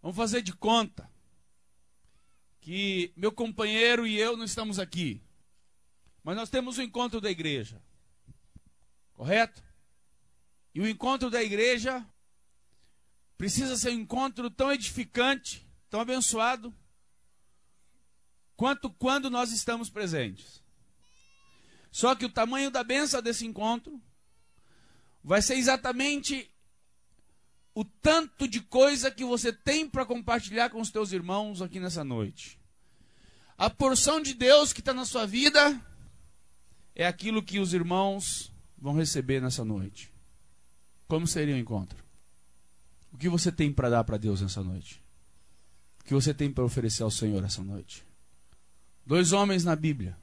Vamos fazer de conta que meu companheiro e eu não estamos aqui. Mas nós temos o encontro da igreja. Correto? E o encontro da igreja precisa ser um encontro tão edificante, tão abençoado, quanto quando nós estamos presentes. Só que o tamanho da benção desse encontro vai ser exatamente o tanto de coisa que você tem para compartilhar com os teus irmãos aqui nessa noite. A porção de Deus que está na sua vida é aquilo que os irmãos vão receber nessa noite. Como seria o encontro? O que você tem para dar para Deus nessa noite? O que você tem para oferecer ao Senhor essa noite? Dois homens na Bíblia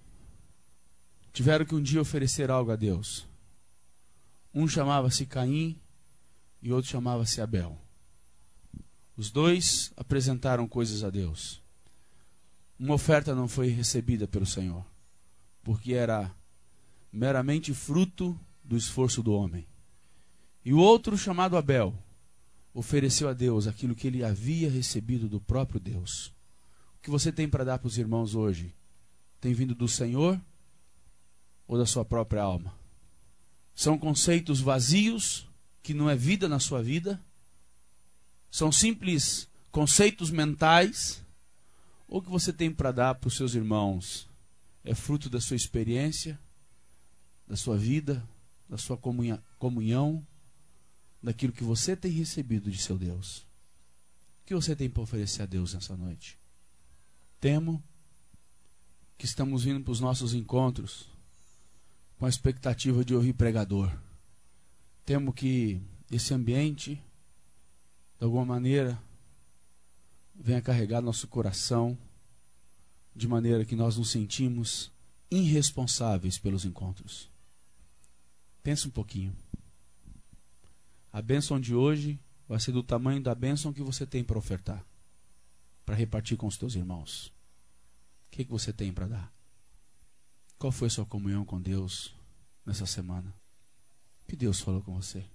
tiveram que um dia oferecer algo a Deus. Um chamava-se Caim e outro chamava-se Abel. Os dois apresentaram coisas a Deus. Uma oferta não foi recebida pelo Senhor, porque era meramente fruto do esforço do homem. E o outro, chamado Abel, ofereceu a Deus aquilo que ele havia recebido do próprio Deus. O que você tem para dar para os irmãos hoje? Tem vindo do Senhor ou da sua própria alma? São conceitos vazios que não é vida na sua vida? São simples conceitos mentais? Ou o que você tem para dar para os seus irmãos é fruto da sua experiência, da sua vida, da sua comunhão, daquilo que você tem recebido de seu Deus? O que você tem para oferecer a Deus nessa noite? Temo que estamos vindo para os nossos encontros com a expectativa de ouvir pregador. Temo que esse ambiente, de alguma maneira, venha carregar nosso coração de maneira que nós nos sentimos irresponsáveis pelos encontros. Pense um pouquinho. A bênção de hoje vai ser do tamanho da bênção que você tem para ofertar, para repartir com os teus irmãos. O que, que você tem para dar? Qual foi a sua comunhão com Deus nessa semana? Que Deus falou com você?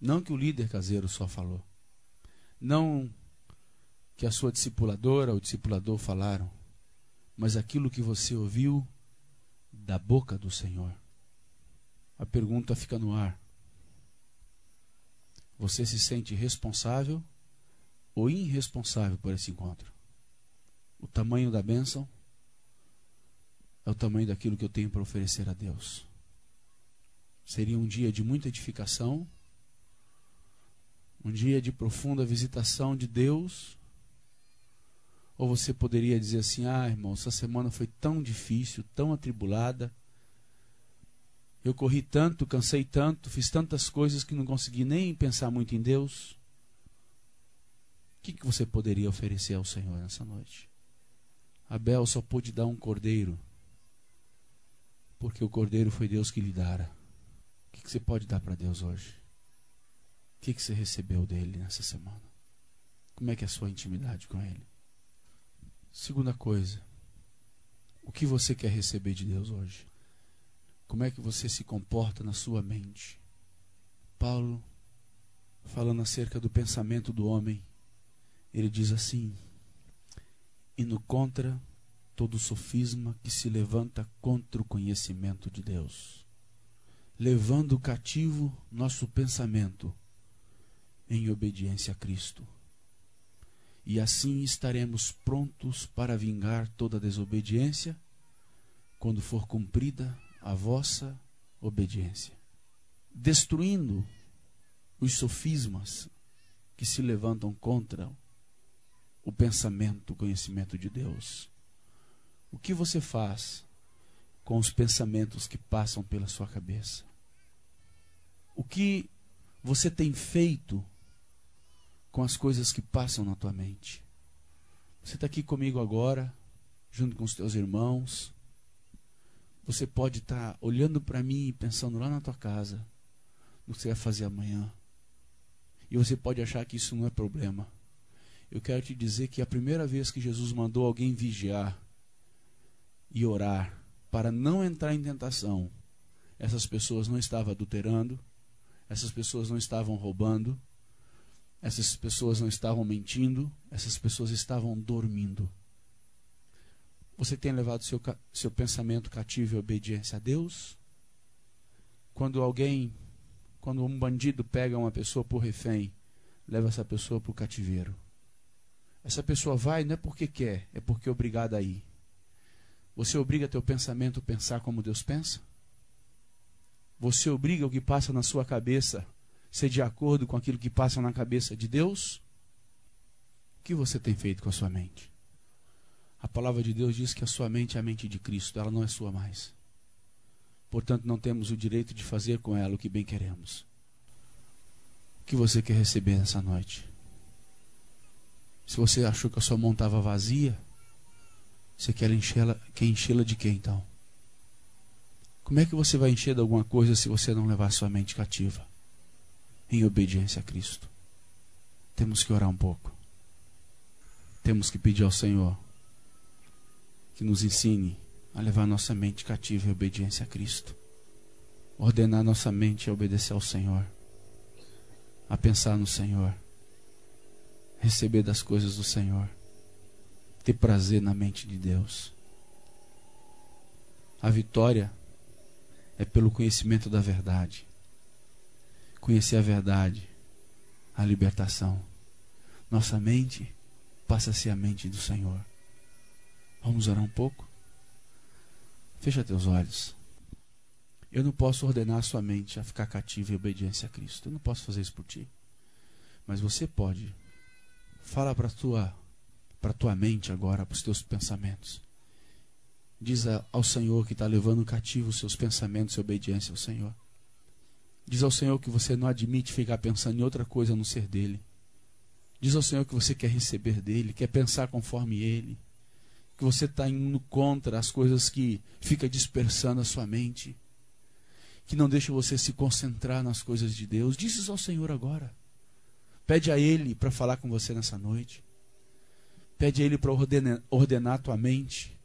Não que o líder caseiro só falou. Não que a sua discipuladora ou discipulador falaram, mas aquilo que você ouviu da boca do Senhor. A pergunta fica no ar. Você se sente responsável ou irresponsável por esse encontro? O tamanho da bênção é o tamanho daquilo que eu tenho para oferecer a Deus. Seria um dia de muita edificação, um dia de profunda visitação de Deus. Ou você poderia dizer assim: ah, irmão, essa semana foi tão difícil, tão atribulada. Eu corri tanto, cansei tanto, fiz tantas coisas que não consegui nem pensar muito em Deus. O que, que você poderia oferecer ao Senhor nessa noite? Abel só pôde dar um cordeiro, porque o cordeiro foi Deus que lhe dara. Que, que você pode dar para Deus hoje? O que, que você recebeu dele nessa semana? Como é que é a sua intimidade com ele? Segunda coisa, o que você quer receber de Deus hoje? Como é que você se comporta na sua mente? Paulo, falando acerca do pensamento do homem, ele diz assim: no contra todo sofisma que se levanta contra o conhecimento de Deus levando cativo nosso pensamento em obediência a Cristo. E assim estaremos prontos para vingar toda desobediência quando for cumprida a vossa obediência, destruindo os sofismas que se levantam contra o pensamento, o conhecimento de Deus. O que você faz com os pensamentos que passam pela sua cabeça? O que você tem feito com as coisas que passam na tua mente. Você está aqui comigo agora, junto com os teus irmãos. Você pode estar tá olhando para mim e pensando lá na tua casa, no que você vai fazer amanhã. E você pode achar que isso não é problema. Eu quero te dizer que a primeira vez que Jesus mandou alguém vigiar e orar para não entrar em tentação, essas pessoas não estavam adulterando, essas pessoas não estavam roubando, Essas pessoas não estavam mentindo, essas pessoas estavam dormindo. Você tem levado seu, seu pensamento cativo e obediência a Deus? Quando alguém, quando um bandido pega uma pessoa por refém, leva essa pessoa para o cativeiro. Essa pessoa vai não é porque quer, é porque é obrigada a ir. Você obriga teu pensamento a pensar como Deus pensa? Você obriga o que passa na sua cabeça ser de acordo com aquilo que passa na cabeça de Deus? O que você tem feito com a sua mente? A palavra de Deus diz que a sua mente é a mente de Cristo, ela não é sua mais. Portanto, não temos o direito de fazer com ela o que bem queremos. O que você quer receber nessa noite? Se você achou que a sua mão estava vazia, você quer enchê-la quer enchê de quê então? Como é que você vai encher de alguma coisa se você não levar sua mente cativa? Em obediência a Cristo. Temos que orar um pouco. Temos que pedir ao Senhor que nos ensine a levar nossa mente cativa em obediência a Cristo. Ordenar nossa mente a obedecer ao Senhor. A pensar no Senhor. Receber das coisas do Senhor. Ter prazer na mente de Deus. A vitória é pelo conhecimento da verdade. Conhecer a verdade, a libertação. Nossa mente passa a ser a mente do Senhor. Vamos orar um pouco? Fecha teus olhos. Eu não posso ordenar a sua mente a ficar cativa em obediência a Cristo. Eu não posso fazer isso por ti. Mas você pode. Fala para tua para tua mente agora, para os teus pensamentos. Diz ao Senhor que está levando cativo os seus pensamentos e obediência ao Senhor. Diz ao Senhor que você não admite ficar pensando em outra coisa a não ser dele. Diz ao Senhor que você quer receber dele, quer pensar conforme ele. Que você está indo contra as coisas que fica dispersando a sua mente. Que não deixa você se concentrar nas coisas de Deus. Diz isso ao Senhor agora. Pede a Ele para falar com você nessa noite. Pede a Ele para ordenar, ordenar a tua mente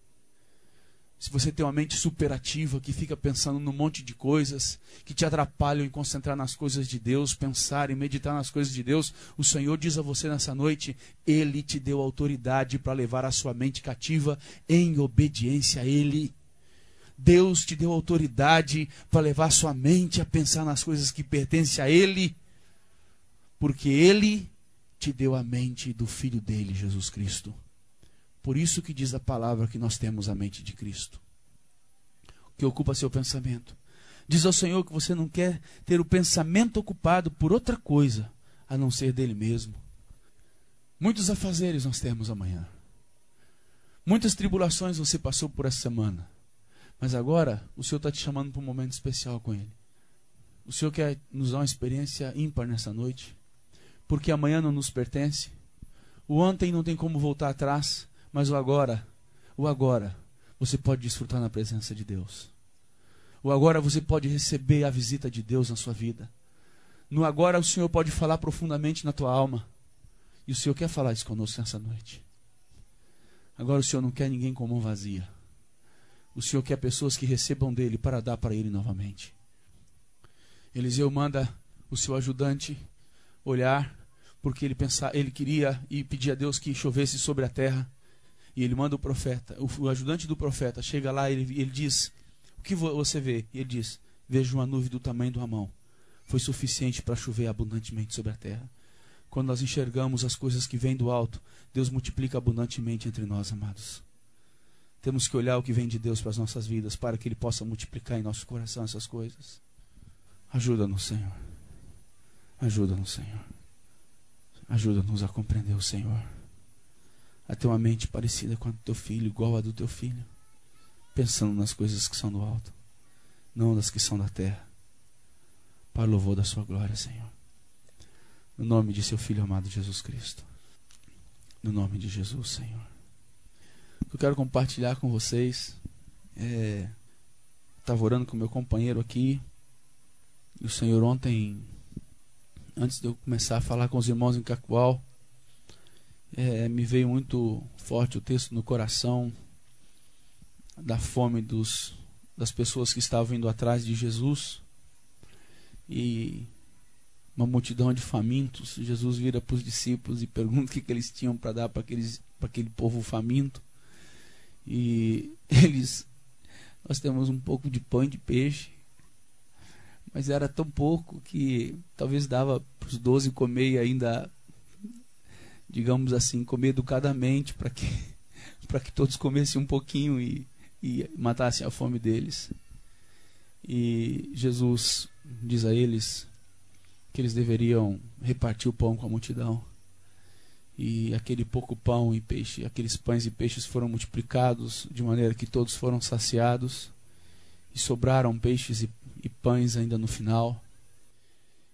se você tem uma mente superativa que fica pensando num monte de coisas que te atrapalham em concentrar nas coisas de Deus, pensar e meditar nas coisas de Deus, o Senhor diz a você nessa noite: Ele te deu autoridade para levar a sua mente cativa em obediência a Ele. Deus te deu autoridade para levar a sua mente a pensar nas coisas que pertencem a Ele, porque Ele te deu a mente do Filho dele, Jesus Cristo. Por isso que diz a palavra que nós temos a mente de Cristo, que ocupa seu pensamento. Diz ao Senhor que você não quer ter o pensamento ocupado por outra coisa a não ser dele mesmo. Muitos afazeres nós temos amanhã. Muitas tribulações você passou por essa semana. Mas agora o Senhor está te chamando para um momento especial com Ele. O Senhor quer nos dar uma experiência ímpar nessa noite. Porque amanhã não nos pertence. O ontem não tem como voltar atrás. Mas o agora, o agora, você pode desfrutar na presença de Deus. O agora você pode receber a visita de Deus na sua vida. No agora o Senhor pode falar profundamente na tua alma. E o Senhor quer falar isso conosco nessa noite. Agora o Senhor não quer ninguém com mão vazia. O Senhor quer pessoas que recebam dele para dar para ele novamente. Eliseu manda o seu ajudante olhar, porque ele pensar, ele queria e pedir a Deus que chovesse sobre a terra. E ele manda o profeta, o, ajudante do profeta, chega lá e ele, ele diz: O que você vê? E ele diz: Vejo uma nuvem do tamanho de uma mão. Foi suficiente para chover abundantemente sobre a terra. Quando nós enxergamos as coisas que vêm do alto, Deus multiplica abundantemente entre nós, amados. Temos que olhar o que vem de Deus para as nossas vidas, para que Ele possa multiplicar em nosso coração essas coisas. Ajuda-nos, Senhor. Ajuda-nos, Senhor. Ajuda-nos a compreender o Senhor a ter uma mente parecida com a do teu filho, igual a do teu filho, pensando nas coisas que são do alto, não das que são da terra, para o louvor da sua glória, Senhor. No nome de seu filho amado Jesus Cristo. No nome de Jesus, Senhor. Eu quero compartilhar com vocês. É, estava orando com meu companheiro aqui. E o Senhor ontem, antes de eu começar a falar com os irmãos em Cacoal, é, me veio muito forte o texto no coração da fome dos, das pessoas que estavam indo atrás de Jesus. E uma multidão de famintos. Jesus vira para os discípulos e pergunta o que, que eles tinham para dar para aquele povo faminto. E eles, nós temos um pouco de pão e de peixe, mas era tão pouco que talvez dava para os doze comer e ainda, digamos assim, comer educadamente para que, que todos comessem um pouquinho e, e matassem a fome deles. E Jesus diz a eles que eles deveriam repartir o pão com a multidão. E aquele pouco pão e peixe, aqueles pães e peixes foram multiplicados de maneira que todos foram saciados e sobraram peixes e, e pães ainda no final.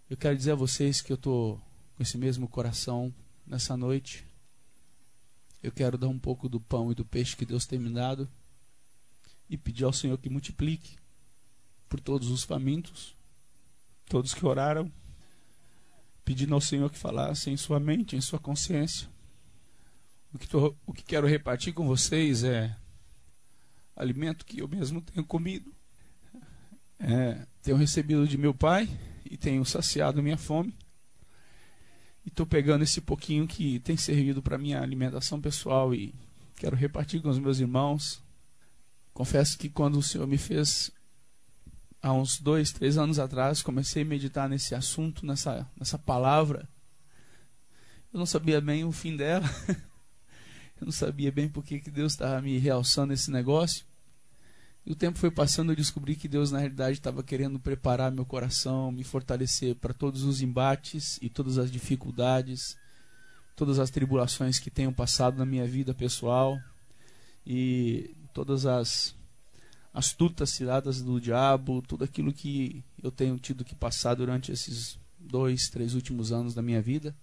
Eu quero dizer a vocês que eu estou com esse mesmo coração nessa noite. Eu quero dar um pouco do pão e do peixe que Deus tem me dado e pedir ao Senhor que multiplique por todos os famintos, todos que oraram, pedindo ao Senhor que falasse em sua mente, em sua consciência. O que, tô, o que quero repartir com vocês é alimento que eu mesmo tenho comido. É, tenho recebido de meu pai e tenho saciado minha fome. E estou pegando esse pouquinho que tem servido para minha alimentação pessoal e quero repartir com os meus irmãos. Confesso que quando o Senhor me fez há uns dois, três anos atrás, comecei a meditar nesse assunto, nessa, nessa palavra. Eu não sabia bem o fim dela. Eu não sabia bem por que Deus estava me realçando esse negócio. E o tempo foi passando, eu descobri que Deus, na realidade, estava querendo preparar meu coração, me fortalecer para todos os embates e todas as dificuldades, todas as tribulações que tenham passado na minha vida pessoal e todas as astutas tiradas do diabo, tudo aquilo que eu tenho tido que passar durante esses dois, três últimos anos da minha vida.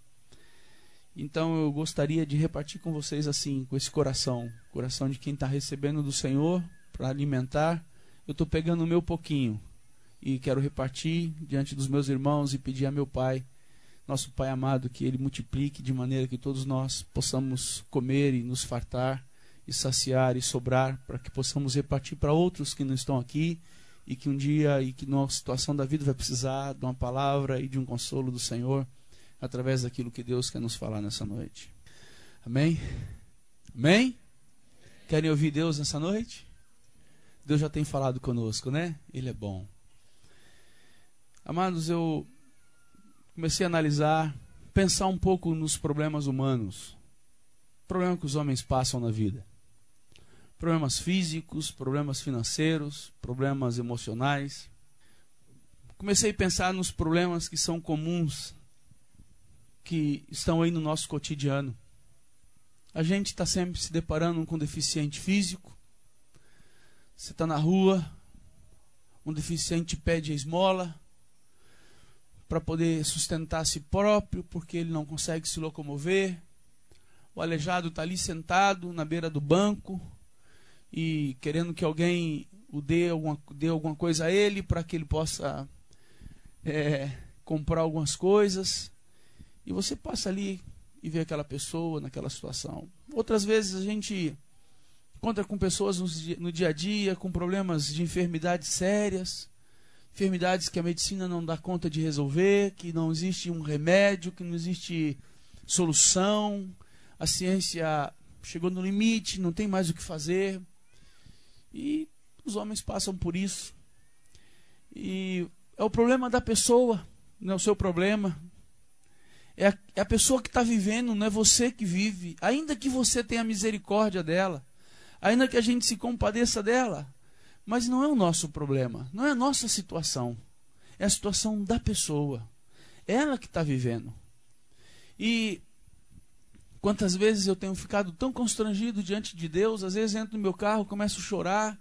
Então eu gostaria de repartir com vocês assim, com esse coração, coração de quem está recebendo do Senhor para alimentar. Eu estou pegando o meu pouquinho e quero repartir diante dos meus irmãos e pedir a meu Pai, nosso Pai amado, que Ele multiplique de maneira que todos nós possamos comer e nos fartar e saciar e sobrar para que possamos repartir para outros que não estão aqui e que um dia e que numa situação da vida vai precisar de uma palavra e de um consolo do Senhor através daquilo que Deus quer nos falar nessa noite. Amém? Amém? Querem ouvir Deus nessa noite? Deus já tem falado conosco, né? Ele é bom. Amados, eu comecei a analisar, pensar um pouco nos problemas humanos, problema que os homens passam na vida problemas físicos, problemas financeiros, problemas emocionais. Comecei a pensar nos problemas que são comuns, que estão aí no nosso cotidiano. A gente está sempre se deparando com deficiente físico. Você está na rua, um deficiente pede a esmola para poder sustentar a si próprio, porque ele não consegue se locomover. O aleijado está ali sentado na beira do banco, e querendo que alguém o dê alguma, dê alguma coisa a ele para que ele possa é, comprar algumas coisas. E você passa ali e vê aquela pessoa naquela situação. Outras vezes a gente encontra com pessoas no dia a dia com problemas de enfermidades sérias, enfermidades que a medicina não dá conta de resolver, que não existe um remédio, que não existe solução, a ciência chegou no limite, não tem mais o que fazer. E os homens passam por isso. E é o problema da pessoa, não é o seu problema. É a, é a pessoa que está vivendo, não é você que vive. Ainda que você tenha misericórdia dela, ainda que a gente se compadeça dela, mas não é o nosso problema, não é a nossa situação. É a situação da pessoa. Ela que está vivendo. E Quantas vezes eu tenho ficado tão constrangido diante de Deus, às vezes entro no meu carro, começo a chorar,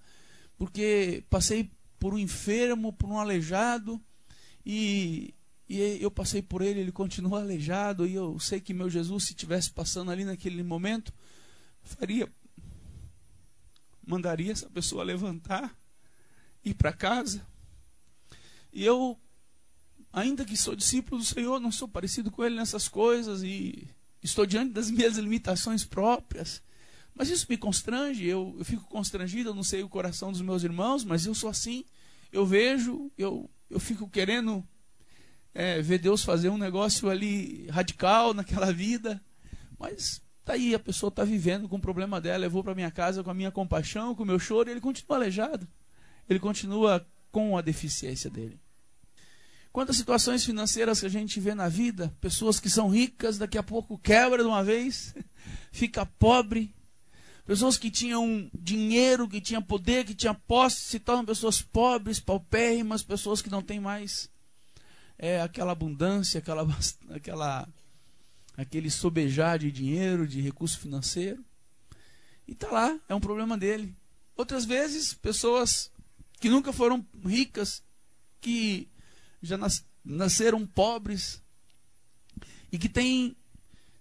porque passei por um enfermo, por um aleijado, e, e eu passei por ele, ele continua aleijado, e eu sei que meu Jesus, se estivesse passando ali naquele momento, faria, mandaria essa pessoa levantar, ir para casa. E eu, ainda que sou discípulo do Senhor, não sou parecido com ele nessas coisas, e estou diante das minhas limitações próprias. Mas isso me constrange, eu, eu fico constrangido, eu não sei o coração dos meus irmãos, mas eu sou assim. Eu vejo, eu, eu fico querendo é, ver Deus fazer um negócio ali radical naquela vida. Mas tá aí, a pessoa está vivendo com o problema dela. Eu vou para minha casa com a minha compaixão, com o meu choro, e ele continua aleijado. Ele continua com a deficiência dele. Quantas situações financeiras que a gente vê na vida, pessoas que são ricas, daqui a pouco quebra de uma vez, fica pobre. Pessoas que tinham dinheiro, que tinham poder, que tinham posse, se tornam pessoas pobres, paupérrimas, pessoas que não têm mais é, aquela abundância, aquela, aquela, aquele sobejar de dinheiro, de recurso financeiro. E está lá, é um problema dele. Outras vezes, pessoas que nunca foram ricas, que já nas, nasceram pobres e que têm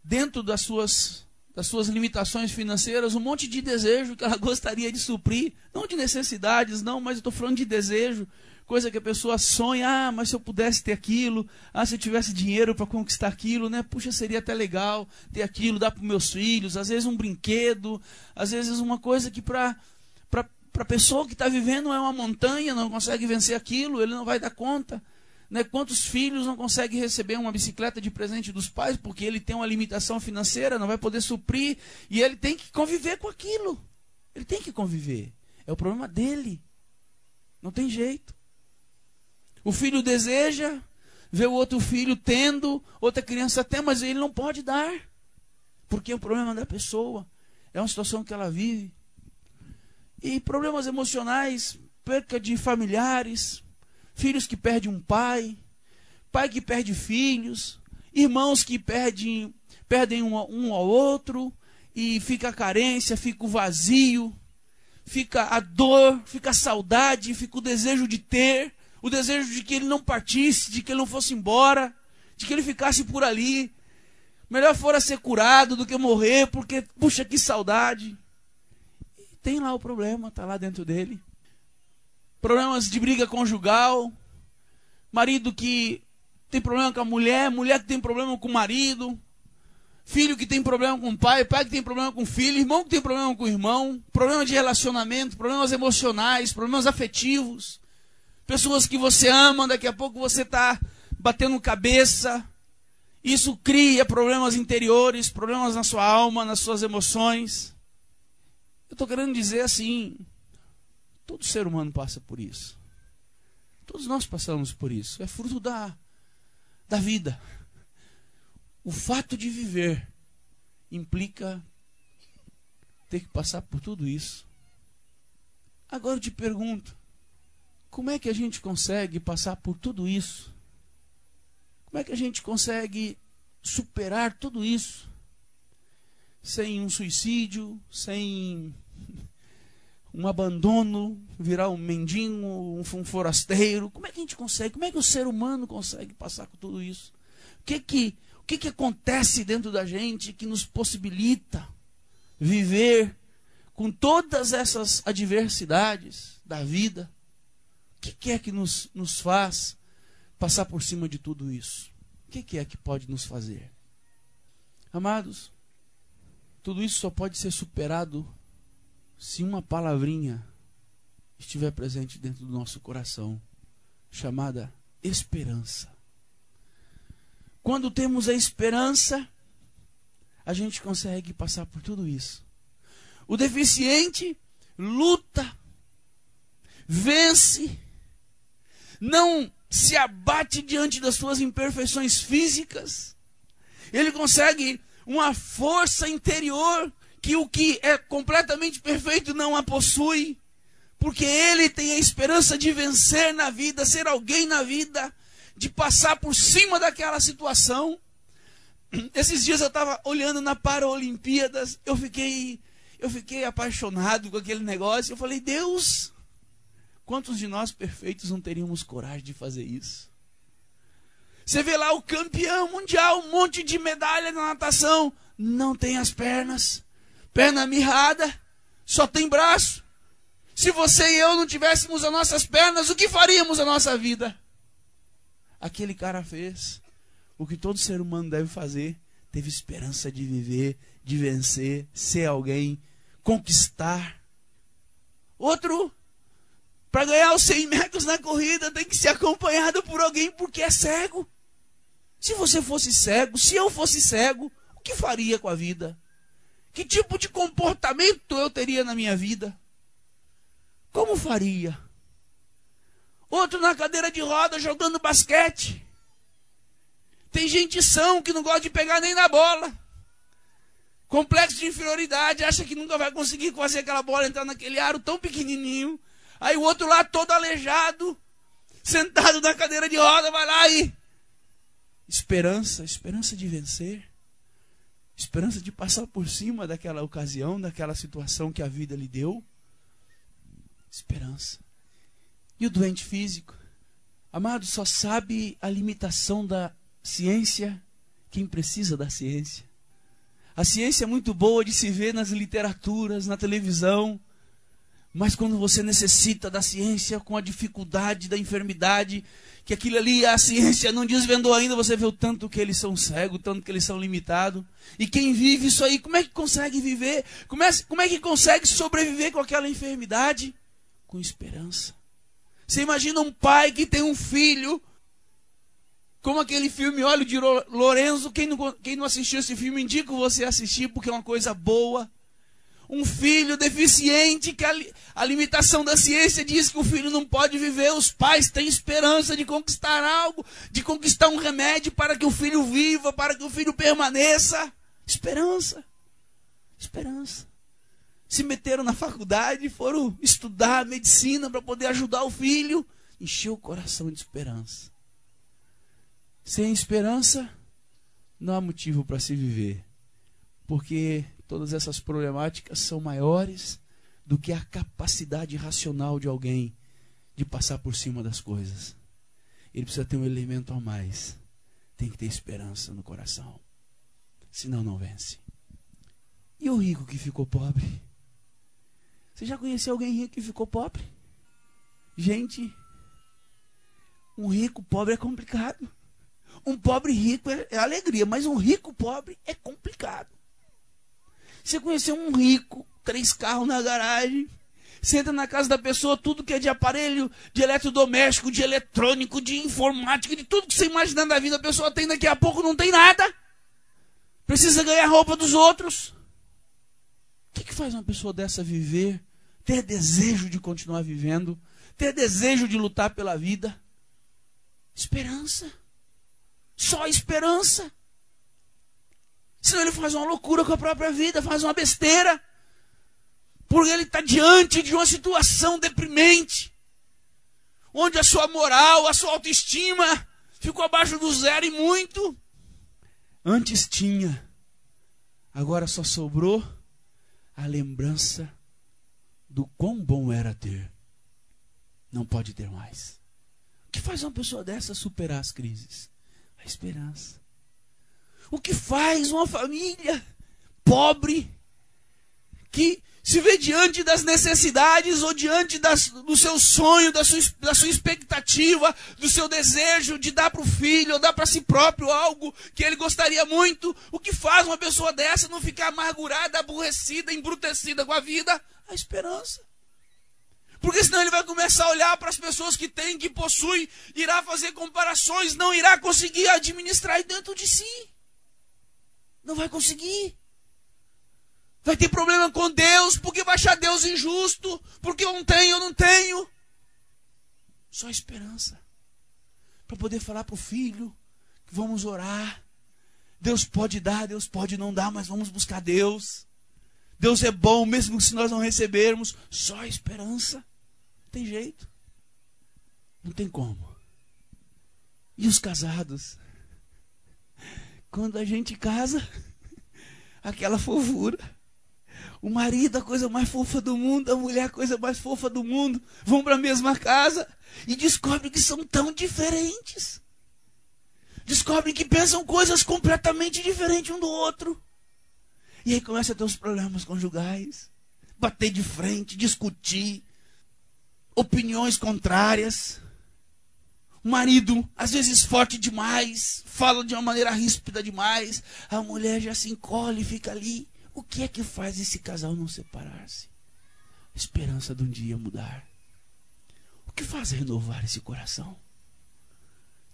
dentro das suas das suas limitações financeiras um monte de desejo que ela gostaria de suprir, não de necessidades, não, mas estou falando de desejo, coisa que a pessoa sonha, ah, mas se eu pudesse ter aquilo, ah, se eu tivesse dinheiro para conquistar aquilo, né? Puxa, seria até legal ter aquilo, dar para meus filhos, às vezes um brinquedo, às vezes uma coisa que para para a pessoa que está vivendo é uma montanha, não consegue vencer aquilo, ele não vai dar conta. Né? Quantos filhos não conseguem receber uma bicicleta de presente dos pais porque ele tem uma limitação financeira, não vai poder suprir e ele tem que conviver com aquilo. Ele tem que conviver. É o problema dele. Não tem jeito. O filho deseja ver o outro filho tendo, outra criança tem, mas ele não pode dar. Porque é o problema da pessoa. É uma situação que ela vive. E problemas emocionais, perca de familiares, filhos que perdem um pai, pai que perde filhos, irmãos que perdem, perdem um, um ao outro, e fica a carência, fica o vazio, fica a dor, fica a saudade, fica o desejo de ter, o desejo de que ele não partisse, de que ele não fosse embora, de que ele ficasse por ali. Melhor fora ser curado do que morrer, porque, puxa, que saudade. E tem lá o problema, está lá dentro dele. Problemas de briga conjugal, marido que tem problema com a mulher, mulher que tem problema com o marido, filho que tem problema com o pai, pai que tem problema com o filho, irmão que tem problema com o irmão, problema de relacionamento, problemas emocionais, problemas afetivos, pessoas que você ama, daqui a pouco você está batendo cabeça. Isso cria problemas interiores, problemas na sua alma, nas suas emoções. Eu estou querendo dizer assim: todo ser humano passa por isso. Todos nós passamos por isso. É fruto da, da vida. O fato de viver implica ter que passar por tudo isso. Agora eu te pergunto: como é que a gente consegue passar por tudo isso? Como é que a gente consegue superar tudo isso sem um suicídio, sem um abandono, virar um mendigo, um forasteiro? Como é que a gente consegue? Como é que o ser humano consegue passar por tudo isso? O que que, o que, que acontece dentro da gente que nos possibilita viver com todas essas adversidades da vida? O que, que é que nos, nos faz passar por cima de tudo isso? O que, que é que pode nos fazer? Amados, tudo isso só pode ser superado se uma palavrinha estiver presente dentro do nosso coração, chamada esperança. Quando temos a esperança, a gente consegue passar por tudo isso. O deficiente luta, vence, não se abate diante das suas imperfeições físicas. Ele consegue uma força interior que o que é completamente perfeito não a possui, porque ele tem a esperança de vencer na vida, ser alguém na vida, de passar por cima daquela situação. Esses dias eu estava olhando na Paralimpíadas, eu fiquei, eu fiquei apaixonado com aquele negócio. Eu falei, Deus, Quantos de nós perfeitos não teríamos coragem de fazer isso? Você vê lá o campeão mundial, um monte de medalha na natação, não tem as pernas, perna mirrada, só tem braço. Se você e eu não tivéssemos as nossas pernas, o que faríamos a nossa vida? Aquele cara fez o que todo ser humano deve fazer, teve esperança de viver, de vencer, ser alguém, conquistar. Outro para ganhar os 100 metros na corrida tem que ser acompanhado por alguém porque é cego. Se você fosse cego, se eu fosse cego, o que faria com a vida? Que tipo de comportamento eu teria na minha vida? Como faria? Outro na cadeira de roda jogando basquete. Tem gente são que não gosta de pegar nem na bola. Complexo de inferioridade, acha que nunca vai conseguir fazer aquela bola entrar naquele aro tão pequenininho. Aí o outro lá todo aleijado, sentado na cadeira de roda, vai lá e esperança, esperança de vencer. Esperança de passar por cima daquela ocasião, daquela situação que a vida lhe deu. Esperança. E o doente físico? Amado, só sabe a limitação da ciência quem precisa da ciência. A ciência é muito boa de se ver nas literaturas, na televisão, mas quando você necessita da ciência com a dificuldade da enfermidade, que aquilo ali a ciência não desvendou ainda, você vê o tanto que eles são cegos, tanto que eles são limitados. E quem vive isso aí, como é que consegue viver? Como é, como é que consegue sobreviver com aquela enfermidade? Com esperança. Você imagina um pai que tem um filho, como aquele filme Olho de Lorenzo. Quem não, quem não assistiu esse filme, indico você assistir, porque é uma coisa boa. Um filho deficiente, que a, a limitação da ciência diz que o filho não pode viver. Os pais têm esperança de conquistar algo, de conquistar um remédio para que o filho viva, para que o filho permaneça. Esperança. Esperança se meteram na faculdade, foram estudar medicina para poder ajudar o filho. Encheu o coração de esperança. Sem esperança, não há motivo para se viver. Porque todas essas problemáticas são maiores do que a capacidade racional de alguém de passar por cima das coisas. Ele precisa ter um elemento a mais. Tem que ter esperança no coração. Senão não vence. E o rico que ficou pobre? Você já conheceu alguém rico que ficou pobre? Gente, um rico pobre é complicado. Um pobre rico é, é alegria, mas um rico pobre é complicado. Você conheceu um rico, três carros na garagem, você entra na casa da pessoa, tudo que é de aparelho, de eletrodoméstico, de eletrônico, de informática, de tudo que você imagina da vida, a pessoa tem daqui a pouco, não tem nada. Precisa ganhar roupa dos outros. O que, que faz uma pessoa dessa viver ter desejo de continuar vivendo, ter desejo de lutar pela vida. Esperança. Só esperança. Senão ele faz uma loucura com a própria vida, faz uma besteira. Porque ele está diante de uma situação deprimente. Onde a sua moral, a sua autoestima ficou abaixo do zero e muito. Antes tinha, agora só sobrou a lembrança do quão bom era ter. Não pode ter mais. O que faz uma pessoa dessa superar as crises? A esperança. O que faz uma família pobre que se vê diante das necessidades ou diante das, do seu sonho, da sua, da sua expectativa, do seu desejo de dar para o filho ou dar para si próprio algo que ele gostaria muito, o que faz uma pessoa dessa não ficar amargurada, aborrecida, embrutecida com a vida? a esperança. Porque senão ele vai começar a olhar para as pessoas que têm, que possuem, irá fazer comparações, não irá conseguir administrar dentro de si. Não vai conseguir. Vai ter problema com Deus, porque vai achar Deus injusto, porque eu não tenho, eu não tenho. Só esperança. Para poder falar para o filho que vamos orar. Deus pode dar, Deus pode não dar, mas vamos buscar Deus. Deus é bom, mesmo se nós não recebermos, só esperança. Não tem jeito. Não tem como. E os casados? Quando a gente casa, aquela fofura. O marido, a coisa mais fofa do mundo, a mulher, a coisa mais fofa do mundo, vão para a mesma casa e descobrem que são tão diferentes. Descobrem que pensam coisas completamente diferentes um do outro. E aí começa a ter os problemas conjugais, bater de frente, discutir, opiniões contrárias. Marido, às vezes forte demais, fala de uma maneira ríspida demais. A mulher já se encolhe e fica ali. O que é que faz esse casal não separar-se? A esperança de um dia mudar. O que faz renovar esse coração?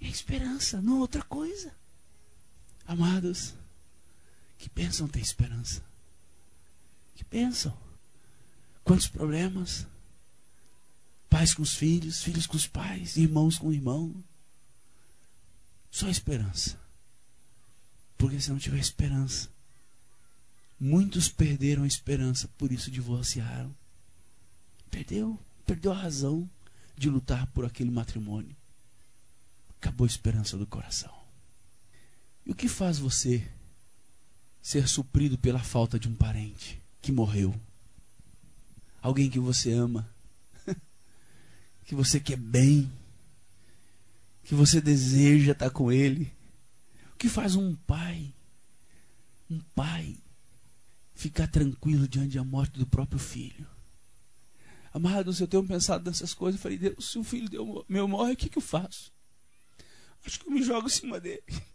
É a esperança, não outra coisa. Amados, que pensam ter esperança. Que pensam. Quantos problemas? Pais com os filhos, filhos com os pais, irmãos com irmãos. Só esperança. Porque se não tiver esperança, muitos perderam a esperança, por isso divorciaram. Perdeu, perdeu a razão de lutar por aquele matrimônio. Acabou a esperança do coração. E o que faz você ser suprido pela falta de um parente que morreu? Alguém que você ama, que você quer bem, que você deseja estar com ele. O que faz um pai, um pai, ficar tranquilo diante da morte do próprio filho? Amados, eu tenho pensado nessas coisas. Eu falei, Deus, se o filho meu morre, o que, que eu faço? Acho que eu me jogo em cima dele.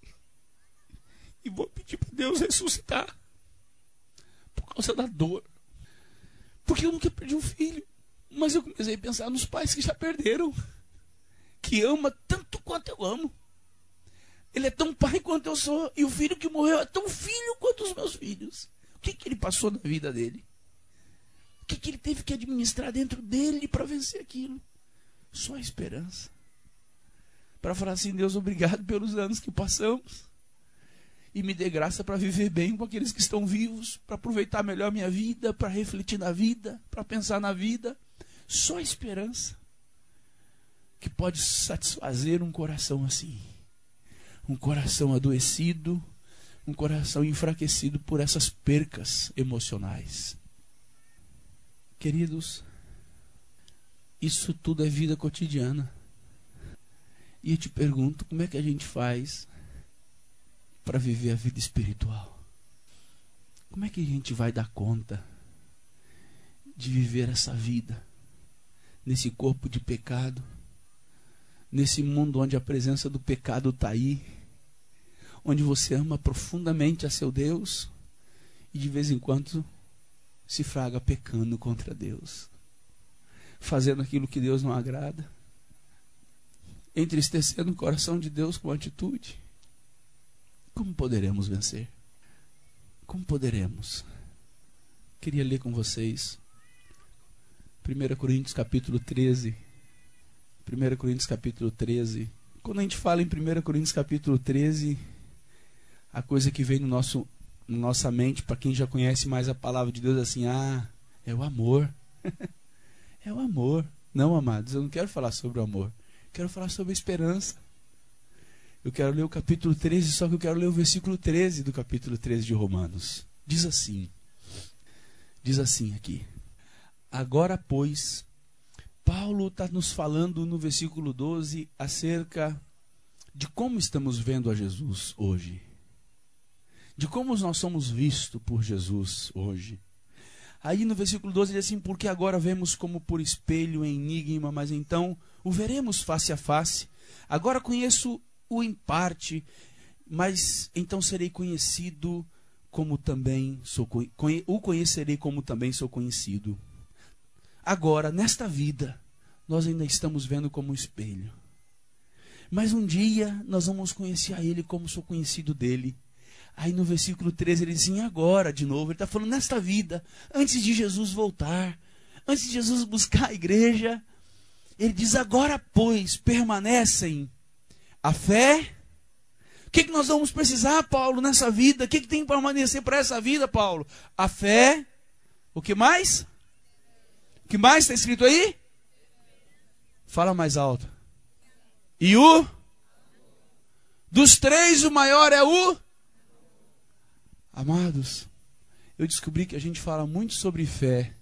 E vou pedir para Deus ressuscitar. Por causa da dor. Porque eu nunca perdi um filho. Mas eu comecei a pensar nos pais que já perderam que ama tanto quanto eu amo. Ele é tão pai quanto eu sou. E o filho que morreu é tão filho quanto os meus filhos. O que, que ele passou na vida dele? O que, que ele teve que administrar dentro dele para vencer aquilo? Só a esperança. Para falar assim, Deus, obrigado pelos anos que passamos. E me dê graça para viver bem com aqueles que estão vivos, para aproveitar melhor minha vida, para refletir na vida, para pensar na vida. Só a esperança que pode satisfazer um coração assim. Um coração adoecido, um coração enfraquecido por essas percas emocionais. Queridos, isso tudo é vida cotidiana. E eu te pergunto, como é que a gente faz para viver a vida espiritual? Como é que a gente vai dar conta de viver essa vida nesse corpo de pecado? nesse mundo onde a presença do pecado está aí, onde você ama profundamente a seu Deus e de vez em quando se fraga pecando contra Deus, fazendo aquilo que Deus não agrada, entristecendo o coração de Deus com atitude. Como poderemos vencer? Como poderemos? Queria ler com vocês 1 Coríntios capítulo 13 1 Coríntios capítulo 13. Quando a gente fala em 1 Coríntios capítulo 13, a coisa que vem no nosso, na nossa mente, para quem já conhece mais a palavra de Deus, é assim: ah, é o amor. é o amor. Não, amados, eu não quero falar sobre o amor. Quero falar sobre a esperança. Eu quero ler o capítulo 13, só que eu quero ler o versículo 13 do capítulo 13 de Romanos. Diz assim: Diz assim aqui: Agora, pois, Paulo está nos falando no versículo 12 acerca de como estamos vendo a Jesus hoje. De como nós somos vistos por Jesus hoje. Aí no versículo 12 ele diz assim: Porque agora vemos como por espelho, em enigma, mas então o veremos face a face. Agora conheço-o em parte, mas então serei conhecido como também sou o conhecerei como também sou conhecido. Agora, nesta vida, nós ainda estamos vendo como um espelho. Mas um dia nós vamos conhecer a Ele como sou conhecido dele. Aí no versículo 13 ele diz assim, agora de novo, ele está falando nesta vida, antes de Jesus voltar, antes de Jesus buscar a igreja, ele diz, agora pois permanecem a fé. O que, que nós vamos precisar, Paulo, nessa vida? O que, que tem que permanecer para essa vida, Paulo? A fé. O que mais? O que mais está escrito aí? Fala mais alto. E o? Dos três, o maior é o? Amados, eu descobri que a gente fala muito sobre fé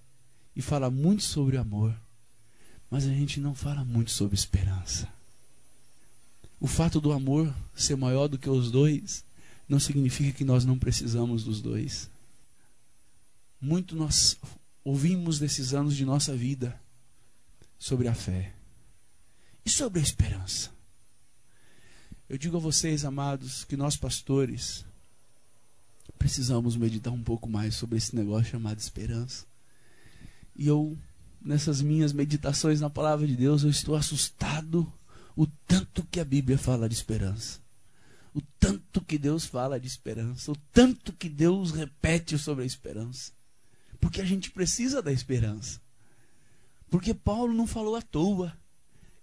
e fala muito sobre amor, mas a gente não fala muito sobre esperança. O fato do amor ser maior do que os dois não significa que nós não precisamos dos dois. Muito nós ouvimos desses anos de nossa vida sobre a fé e sobre a esperança. Eu digo a vocês, amados, que nós pastores precisamos meditar um pouco mais sobre esse negócio chamado esperança. E eu, nessas minhas meditações na palavra de Deus, eu estou assustado o tanto que a Bíblia fala de esperança. o tanto que Deus fala de esperança, o tanto que Deus repete sobre a esperança. Porque a gente precisa da esperança. Porque Paulo não falou à toa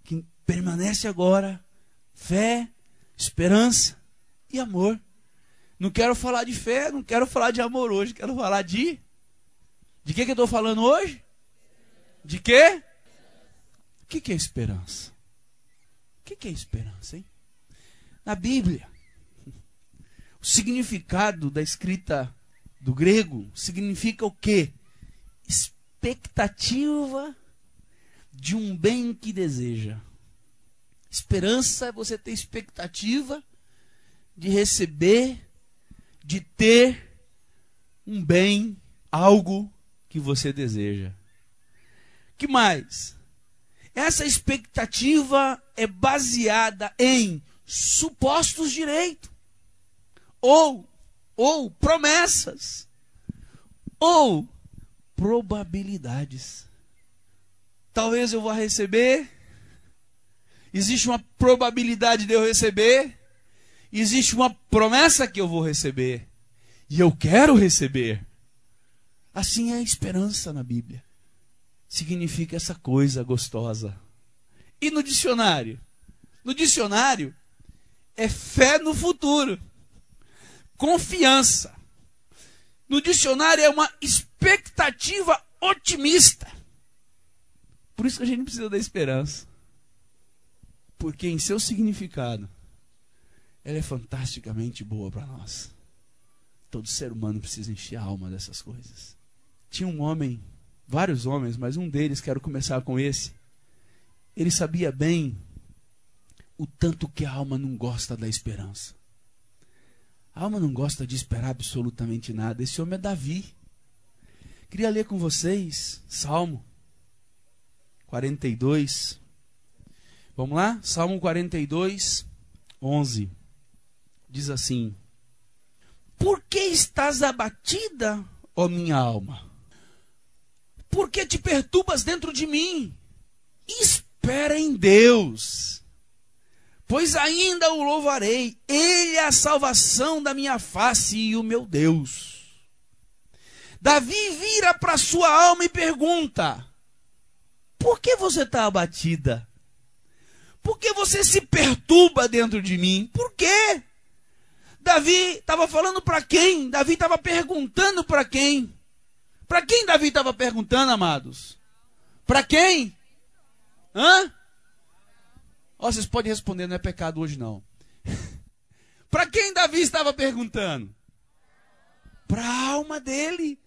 que permanece agora fé, esperança e amor. Não quero falar de fé, não quero falar de amor hoje, quero falar de. De que, que eu estou falando hoje? De quê? O que, que é esperança? O que, que é esperança, hein? Na Bíblia, o significado da escrita do grego significa o quê? Expectativa de um bem que deseja. Esperança é você ter expectativa de receber, de ter um bem, algo que você deseja. Que mais? Essa expectativa é baseada em supostos direitos ou ou promessas ou probabilidades. Talvez eu vá receber. Existe uma probabilidade de eu receber. Existe uma promessa que eu vou receber. E eu quero receber. Assim é a esperança na Bíblia. Significa essa coisa gostosa. E no dicionário? No dicionário, é fé no futuro. Confiança. No dicionário, é uma expectativa otimista. Por isso que a gente precisa da esperança. Porque em seu significado, ela é fantasticamente boa para nós. Todo ser humano precisa encher a alma dessas coisas. Tinha um homem, vários homens, mas um deles, quero começar com esse. Ele sabia bem o tanto que a alma não gosta da esperança. A alma não gosta de esperar absolutamente nada. Esse homem é Davi. Queria ler com vocês Salmo 42. Vamos lá? Salmo 42, 11. Diz assim: Por que estás abatida, ó minha alma? Por que te perturbas dentro de mim? Espera em Deus, pois ainda o louvarei. Ele é a salvação da minha face e o meu Deus. Davi vira para sua alma e pergunta: por que você está abatida? Por que você se perturba dentro de mim? Por quê? Davi estava falando para quem? Davi estava perguntando para quem? Para quem Davi estava perguntando, amados? Para quem? Hã? Ó, vocês podem responder, não é pecado hoje não. para quem Davi estava perguntando? Para a alma dele.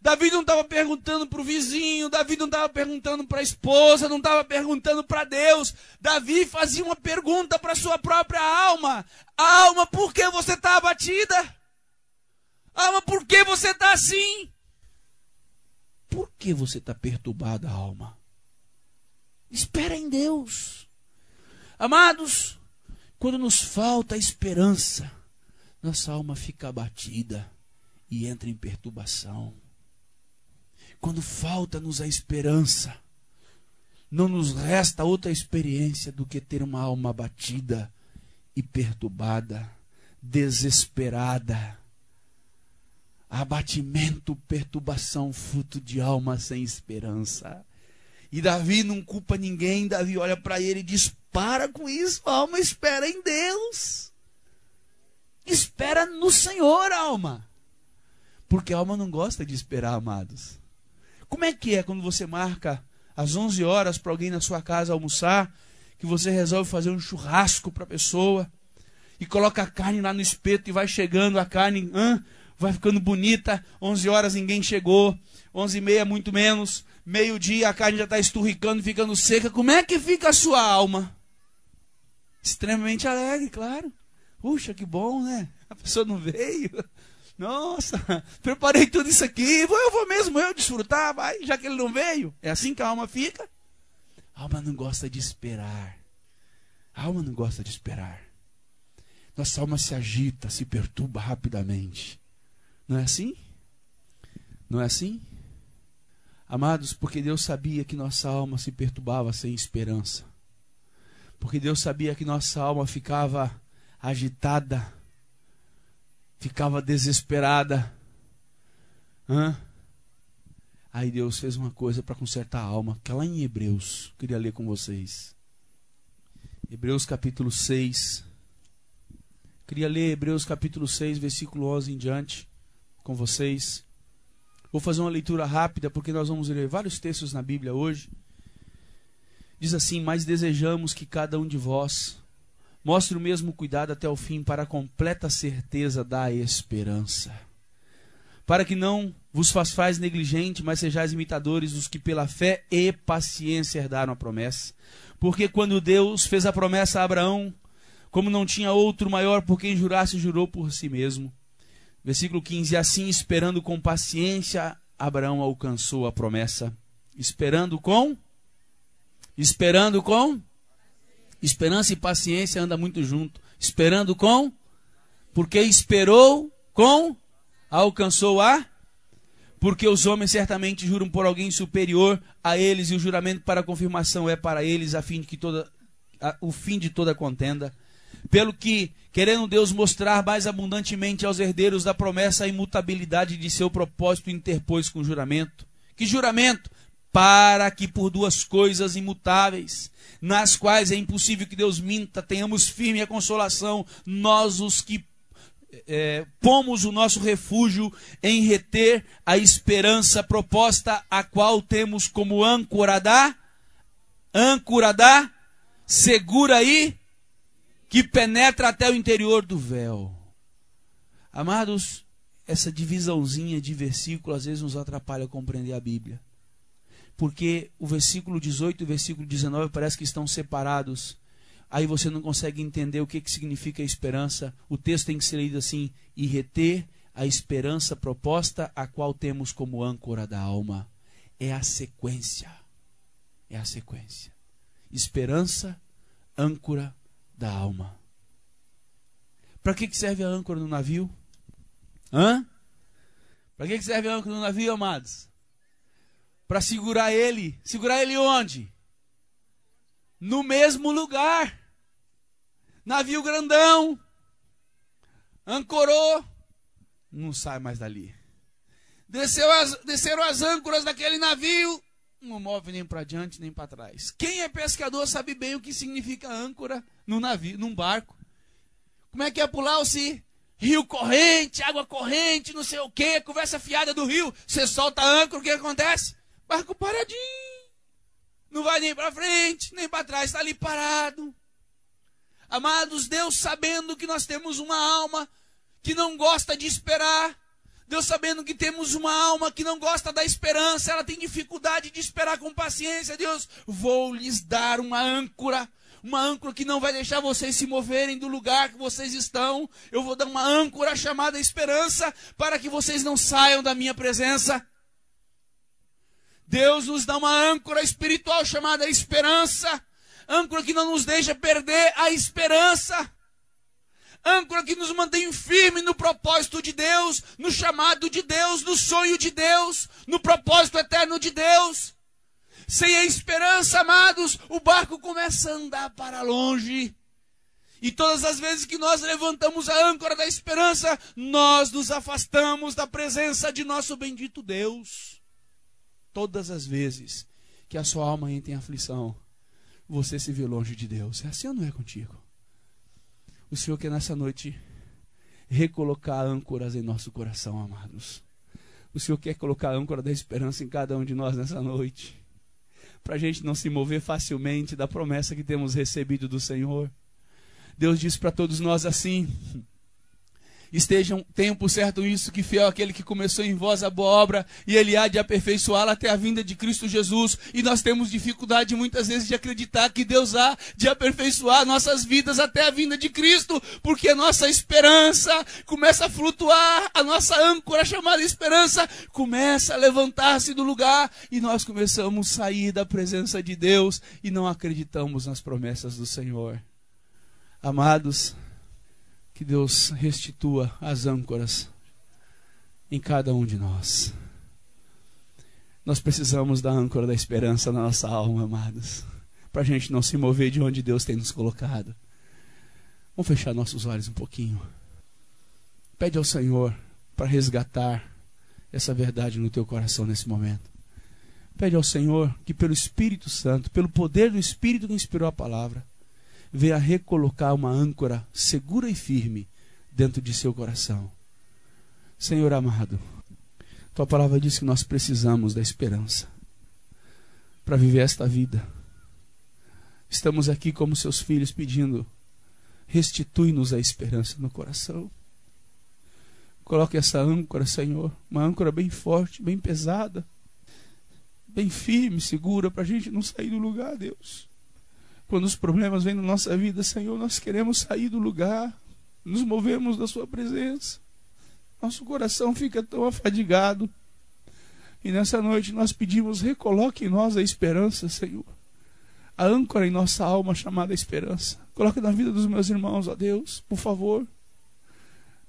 Davi não estava perguntando para o vizinho, Davi não estava perguntando para a esposa, não estava perguntando para Deus. Davi fazia uma pergunta para sua própria alma: Alma, por que você está abatida? Alma, por que você está assim? Por que você está perturbada, alma? Espera em Deus. Amados, quando nos falta esperança, nossa alma fica abatida e entra em perturbação. Quando falta-nos a esperança, não nos resta outra experiência do que ter uma alma abatida e perturbada, desesperada. Abatimento, perturbação, fruto de alma sem esperança. E Davi não culpa ninguém, Davi olha para ele e diz: Para com isso, alma, espera em Deus. Espera no Senhor, alma. Porque a alma não gosta de esperar, amados. Como é que é quando você marca às 11 horas para alguém na sua casa almoçar, que você resolve fazer um churrasco para a pessoa e coloca a carne lá no espeto e vai chegando a carne, hã? vai ficando bonita, 11 horas ninguém chegou, 11 e meia muito menos, meio-dia a carne já está esturricando, ficando seca. Como é que fica a sua alma? Extremamente alegre, claro. Puxa, que bom, né? A pessoa não veio. Nossa, preparei tudo isso aqui, eu vou mesmo eu desfrutar, vai, já que ele não veio. É assim que a alma fica. A alma não gosta de esperar. A alma não gosta de esperar. Nossa alma se agita, se perturba rapidamente. Não é assim? Não é assim? Amados, porque Deus sabia que nossa alma se perturbava sem esperança. Porque Deus sabia que nossa alma ficava agitada, ficava desesperada. Hã? Aí Deus fez uma coisa para consertar a alma, que é lá em Hebreus, queria ler com vocês. Hebreus capítulo 6. Queria ler Hebreus capítulo 6, versículo 11 em diante com vocês. Vou fazer uma leitura rápida porque nós vamos ler vários textos na Bíblia hoje. Diz assim: Mas desejamos que cada um de vós mostre o mesmo cuidado até o fim para a completa certeza da esperança. Para que não vos façais negligente, mas sejais imitadores dos que pela fé e paciência herdaram a promessa. Porque quando Deus fez a promessa a Abraão, como não tinha outro maior por quem jurasse, jurou por si mesmo Versículo 15: Assim, esperando com paciência, Abraão alcançou a promessa. Esperando com? Esperando com? Esperança e paciência anda muito junto. Esperando com? Porque esperou com? Alcançou a? Porque os homens certamente juram por alguém superior a eles e o juramento para confirmação é para eles a fim de que toda a, o fim de toda contenda pelo que, querendo Deus mostrar mais abundantemente aos herdeiros da promessa a imutabilidade de seu propósito, interpôs com juramento. Que juramento? Para que por duas coisas imutáveis, nas quais é impossível que Deus minta, tenhamos firme a consolação, nós os que é, pomos o nosso refúgio em reter a esperança proposta, a qual temos como âncora da, âncora da, segura e que penetra até o interior do véu. Amados, essa divisãozinha de versículo às vezes nos atrapalha a compreender a Bíblia. Porque o versículo 18 e o versículo 19 parece que estão separados. Aí você não consegue entender o que, que significa a esperança. O texto tem que ser lido assim: e reter a esperança proposta, a qual temos como âncora da alma. É a sequência. É a sequência. Esperança, âncora, da alma. Para que, que serve a âncora no navio? Hã? Para que, que serve a âncora no navio, amados? Para segurar ele. Segurar ele onde? No mesmo lugar. Navio grandão. Ancorou. Não sai mais dali. Desceu as, desceram as âncoras daquele navio não move nem para diante nem para trás. Quem é pescador sabe bem o que significa âncora no navio, num barco. Como é que é pular se rio corrente, água corrente, não sei o que, conversa fiada do rio, você solta a âncora, o que acontece? Barco paradinho. Não vai nem para frente, nem para trás, está ali parado. Amados, Deus sabendo que nós temos uma alma que não gosta de esperar, Deus sabendo que temos uma alma que não gosta da esperança, ela tem dificuldade de esperar com paciência. Deus, vou lhes dar uma âncora, uma âncora que não vai deixar vocês se moverem do lugar que vocês estão. Eu vou dar uma âncora chamada esperança para que vocês não saiam da minha presença. Deus nos dá uma âncora espiritual chamada esperança, âncora que não nos deixa perder a esperança âncora que nos mantém firme no propósito de Deus, no chamado de Deus, no sonho de Deus, no propósito eterno de Deus. Sem a esperança, amados, o barco começa a andar para longe. E todas as vezes que nós levantamos a âncora da esperança, nós nos afastamos da presença de nosso bendito Deus. Todas as vezes que a sua alma entra em aflição, você se vê longe de Deus. É assim ou não é contigo? O Senhor quer nessa noite recolocar âncoras em nosso coração, amados. O Senhor quer colocar a âncora da esperança em cada um de nós nessa noite. Para a gente não se mover facilmente da promessa que temos recebido do Senhor. Deus diz para todos nós assim: estejam, tenham por certo isso, que fiel aquele que começou em vós a boa obra, e ele há de aperfeiçoá-la até a vinda de Cristo Jesus. E nós temos dificuldade muitas vezes de acreditar que Deus há de aperfeiçoar nossas vidas até a vinda de Cristo, porque a nossa esperança começa a flutuar, a nossa âncora chamada esperança começa a levantar-se do lugar, e nós começamos a sair da presença de Deus e não acreditamos nas promessas do Senhor. Amados, que Deus restitua as âncoras em cada um de nós. Nós precisamos da âncora da esperança na nossa alma, amados, para a gente não se mover de onde Deus tem nos colocado. Vamos fechar nossos olhos um pouquinho. Pede ao Senhor para resgatar essa verdade no teu coração nesse momento. Pede ao Senhor que, pelo Espírito Santo, pelo poder do Espírito que inspirou a palavra, venha recolocar uma âncora segura e firme dentro de seu coração. Senhor amado, tua palavra diz que nós precisamos da esperança para viver esta vida. Estamos aqui como seus filhos pedindo: restitui-nos a esperança no coração. Coloque essa âncora, Senhor, uma âncora bem forte, bem pesada, bem firme, segura, para a gente não sair do lugar, Deus. Quando os problemas vêm na nossa vida, Senhor, nós queremos sair do lugar, nos movemos da Sua presença. Nosso coração fica tão afadigado. E nessa noite nós pedimos: recoloque em nós a esperança, Senhor. A âncora em nossa alma chamada esperança. Coloque na vida dos meus irmãos, ó Deus, por favor.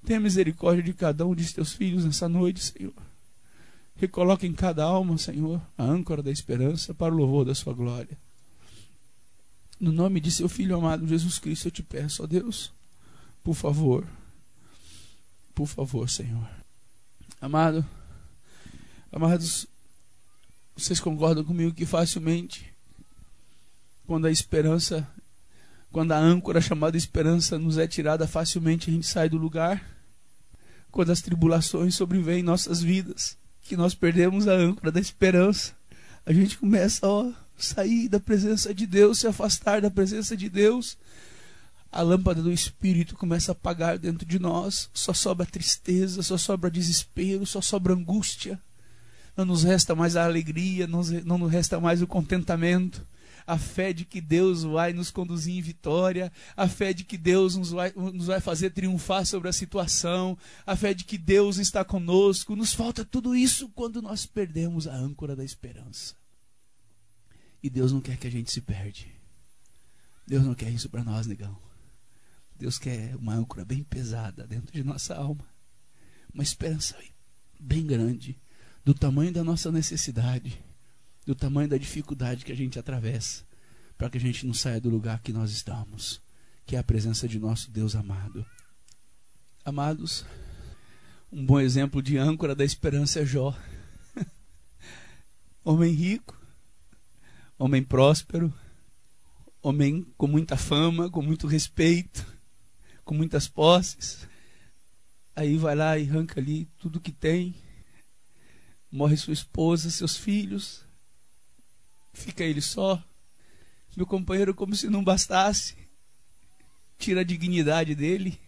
Tenha misericórdia de cada um de teus filhos nessa noite, Senhor. Recoloque em cada alma, Senhor, a âncora da esperança para o louvor da sua glória. No nome de seu Filho amado Jesus Cristo, eu te peço, ó Deus, por favor, por favor, Senhor. Amado, amados, vocês concordam comigo que facilmente, quando a esperança, quando a âncora chamada esperança nos é tirada, facilmente a gente sai do lugar? quando as tribulações sobrevêm em nossas vidas, que nós perdemos a âncora da esperança, a gente começa a sair da presença de Deus, se afastar da presença de Deus. A lâmpada do Espírito começa a apagar dentro de nós, só sobra tristeza, só sobra desespero, só sobra angústia. Não nos resta mais a alegria, não nos resta mais o contentamento a fé de que Deus vai nos conduzir em vitória, a fé de que Deus nos vai, nos vai fazer triunfar sobre a situação, a fé de que Deus está conosco. Nos falta tudo isso quando nós perdemos a âncora da esperança. E Deus não quer que a gente se perde. Deus não quer isso para nós, negão. Deus quer uma âncora bem pesada dentro de nossa alma. Uma esperança bem grande, do tamanho da nossa necessidade do tamanho da dificuldade que a gente atravessa, para que a gente não saia do lugar que nós estamos, que é a presença de nosso Deus amado. Amados, um bom exemplo de âncora da esperança é Jó. homem rico, homem próspero, homem com muita fama, com muito respeito, com muitas posses. Aí vai lá e arranca ali tudo que tem. Morre sua esposa, seus filhos, Fica ele só. Meu companheiro, como se não bastasse, tira a dignidade dele,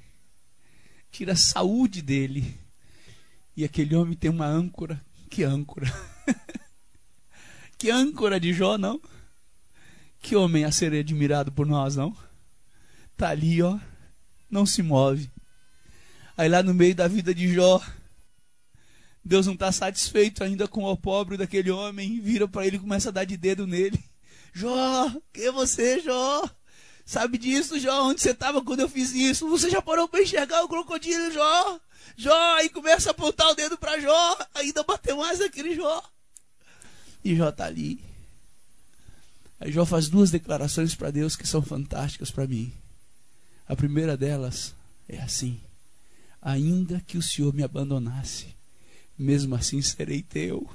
tira a saúde dele. E aquele homem tem uma âncora. Que âncora? que âncora de Jó, não? Que homem a ser admirado por nós, não? Tá ali, ó, não se move. Aí lá no meio da vida de Jó, Deus não está satisfeito ainda com o pobre daquele homem, vira para ele e começa a dar de dedo nele. Jó, quem é você, Jó? Sabe disso, Jó? Onde você estava quando eu fiz isso? Você já parou para enxergar o crocodilo, Jó? Jó, e começa a apontar o dedo para Jó, ainda bateu mais aquele Jó. E Jó está ali. Aí Jó faz duas declarações para Deus que são fantásticas para mim. A primeira delas é assim: Ainda que o Senhor me abandonasse, mesmo assim serei teu.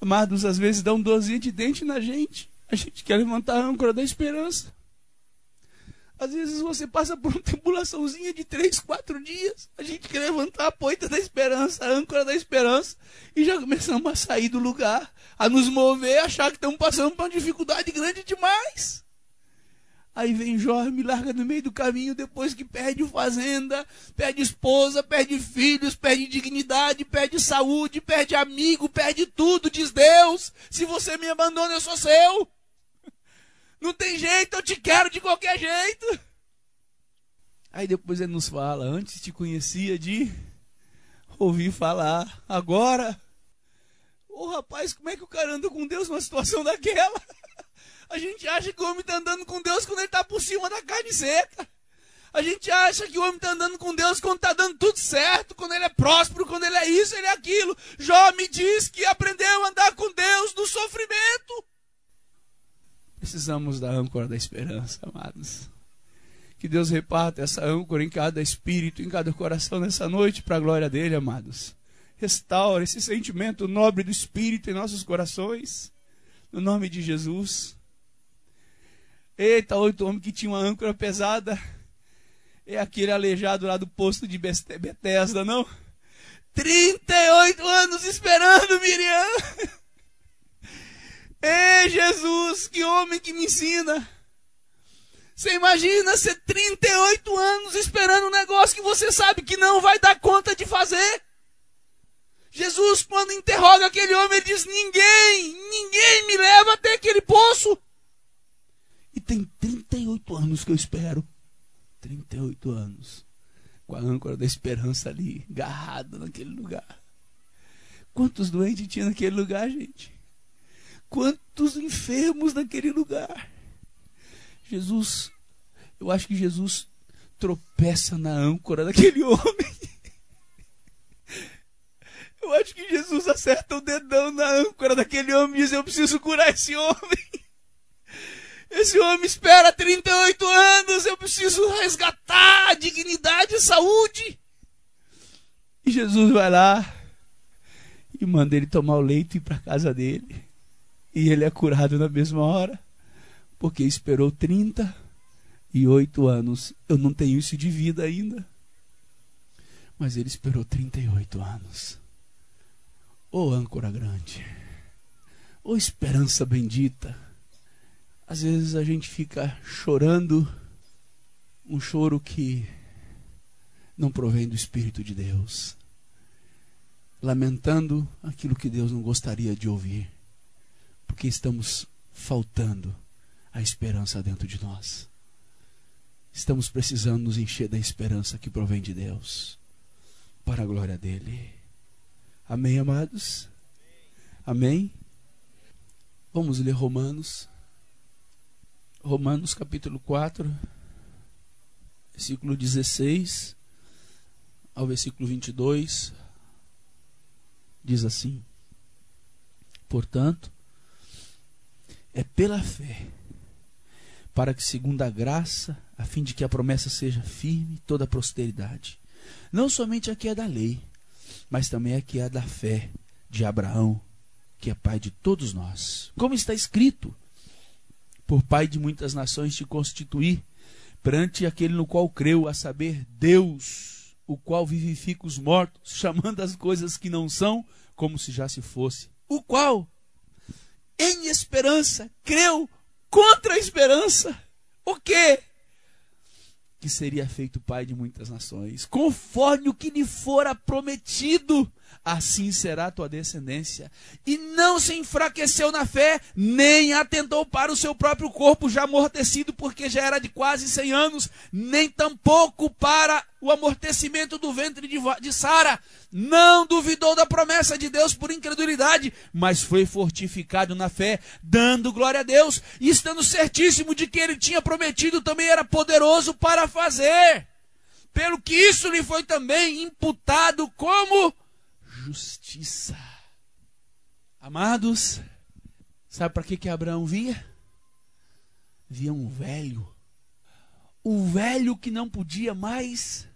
Amados, às vezes dá um dorzinho de dente na gente. A gente quer levantar a âncora da esperança. Às vezes você passa por uma tribulaçãozinha de três, quatro dias. A gente quer levantar a poita da esperança, a âncora da esperança. E já começamos a sair do lugar, a nos mover, achar que estamos passando por uma dificuldade grande demais. Aí vem Jó, me larga no meio do caminho depois que perde fazenda, perde esposa, perde filhos, perde dignidade, perde saúde, perde amigo, perde tudo, diz Deus. Se você me abandona, eu sou seu. Não tem jeito, eu te quero de qualquer jeito. Aí depois ele nos fala, antes te conhecia de ouvir falar, agora. Ô oh, rapaz, como é que o cara anda com Deus numa situação daquela? A gente acha que o homem está andando com Deus quando ele está por cima da carne seca. A gente acha que o homem está andando com Deus quando está dando tudo certo, quando ele é próspero, quando ele é isso, ele é aquilo. Jó me diz que aprendeu a andar com Deus no sofrimento. Precisamos da âncora da esperança, amados. Que Deus reparta essa âncora em cada espírito, em cada coração nessa noite, para a glória dele, amados. Restaura esse sentimento nobre do espírito em nossos corações, no nome de Jesus. Eita, oito homens que tinham uma âncora pesada. É aquele aleijado lá do posto de Bethesda, não? 38 anos esperando, Miriam. Ei, Jesus, que homem que me ensina. Você imagina ser 38 anos esperando um negócio que você sabe que não vai dar conta de fazer? Jesus, quando interroga aquele homem, ele diz: Ninguém, ninguém me leva até aquele poço. E tem 38 anos que eu espero. 38 anos. Com a âncora da esperança ali, agarrada naquele lugar. Quantos doentes tinha naquele lugar, gente? Quantos enfermos naquele lugar? Jesus, eu acho que Jesus tropeça na âncora daquele homem. Eu acho que Jesus acerta o dedão na âncora daquele homem e diz: Eu preciso curar esse homem. Esse homem espera 38 anos, eu preciso resgatar a dignidade e saúde. E Jesus vai lá e manda ele tomar o leito e ir para casa dele. E ele é curado na mesma hora, porque esperou 38 anos. Eu não tenho isso de vida ainda. Mas ele esperou 38 anos. Ô oh, âncora grande. Ô oh, esperança bendita. Às vezes a gente fica chorando um choro que não provém do Espírito de Deus, lamentando aquilo que Deus não gostaria de ouvir, porque estamos faltando a esperança dentro de nós. Estamos precisando nos encher da esperança que provém de Deus, para a glória dele. Amém, amados? Amém? Vamos ler Romanos Romanos capítulo 4, versículo 16 ao versículo 22, diz assim: Portanto, é pela fé, para que, segundo a graça, a fim de que a promessa seja firme, toda a posteridade, não somente a que é da lei, mas também a que é da fé de Abraão, que é pai de todos nós. Como está escrito, por pai de muitas nações te constituir perante aquele no qual creu, a saber, Deus, o qual vivifica os mortos, chamando as coisas que não são como se já se fosse. O qual, em esperança, creu contra a esperança. O quê? Que seria feito pai de muitas nações, conforme o que lhe fora prometido assim será a tua descendência. E não se enfraqueceu na fé, nem atentou para o seu próprio corpo já amortecido, porque já era de quase cem anos, nem tampouco para o amortecimento do ventre de, Sara. Não duvidou da promessa de Deus por incredulidade, mas foi fortificado na fé, dando glória a Deus, e estando certíssimo de que ele tinha prometido, também era poderoso para fazer. Pelo que isso lhe foi também imputado como justiça. Amados, sabe para que, que Abraão via? Via um velho. Um velho que não podia mais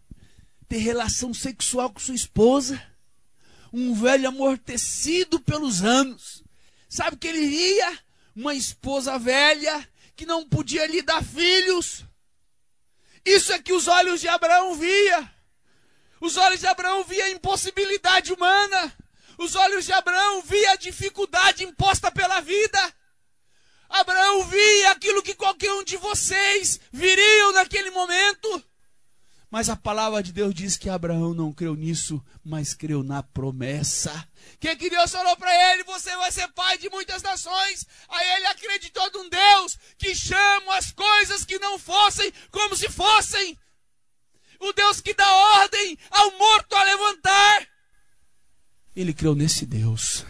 ter relação sexual com sua esposa. Um velho amortecido pelos anos. Sabe o que ele via? Uma esposa velha que não podia lhe dar filhos. Isso é que os olhos de Abraão via. Os olhos de Abraão via a impossibilidade humana. Os olhos de Abraão via a dificuldade imposta pela vida. Abraão via aquilo que qualquer um de vocês viriam naquele momento. Mas a palavra de Deus diz que Abraão não creu nisso, mas creu na promessa. Que que Deus falou para ele: você vai ser pai de muitas nações. Aí ele acreditou num Deus que chama as coisas que não fossem como se fossem o Deus que dá ordem ao morto a levantar. Ele creu nesse Deus,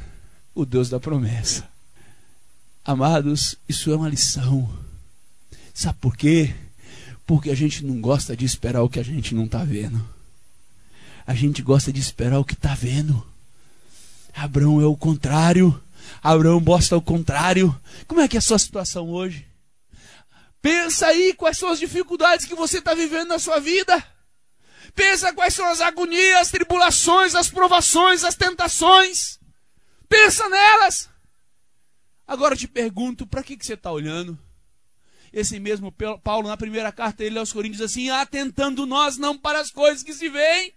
o Deus da promessa. Amados, isso é uma lição. Sabe por quê? Porque a gente não gosta de esperar o que a gente não está vendo. A gente gosta de esperar o que está vendo. Abraão é o contrário. Abraão mostra o contrário. Como é que é a sua situação hoje? Pensa aí quais são as dificuldades que você está vivendo na sua vida. Pensa quais são as agonias, as tribulações, as provações, as tentações. Pensa nelas. Agora eu te pergunto, para que, que você está olhando? Esse mesmo Paulo, na primeira carta dele aos Coríntios, diz assim: atentando nós não para as coisas que se veem,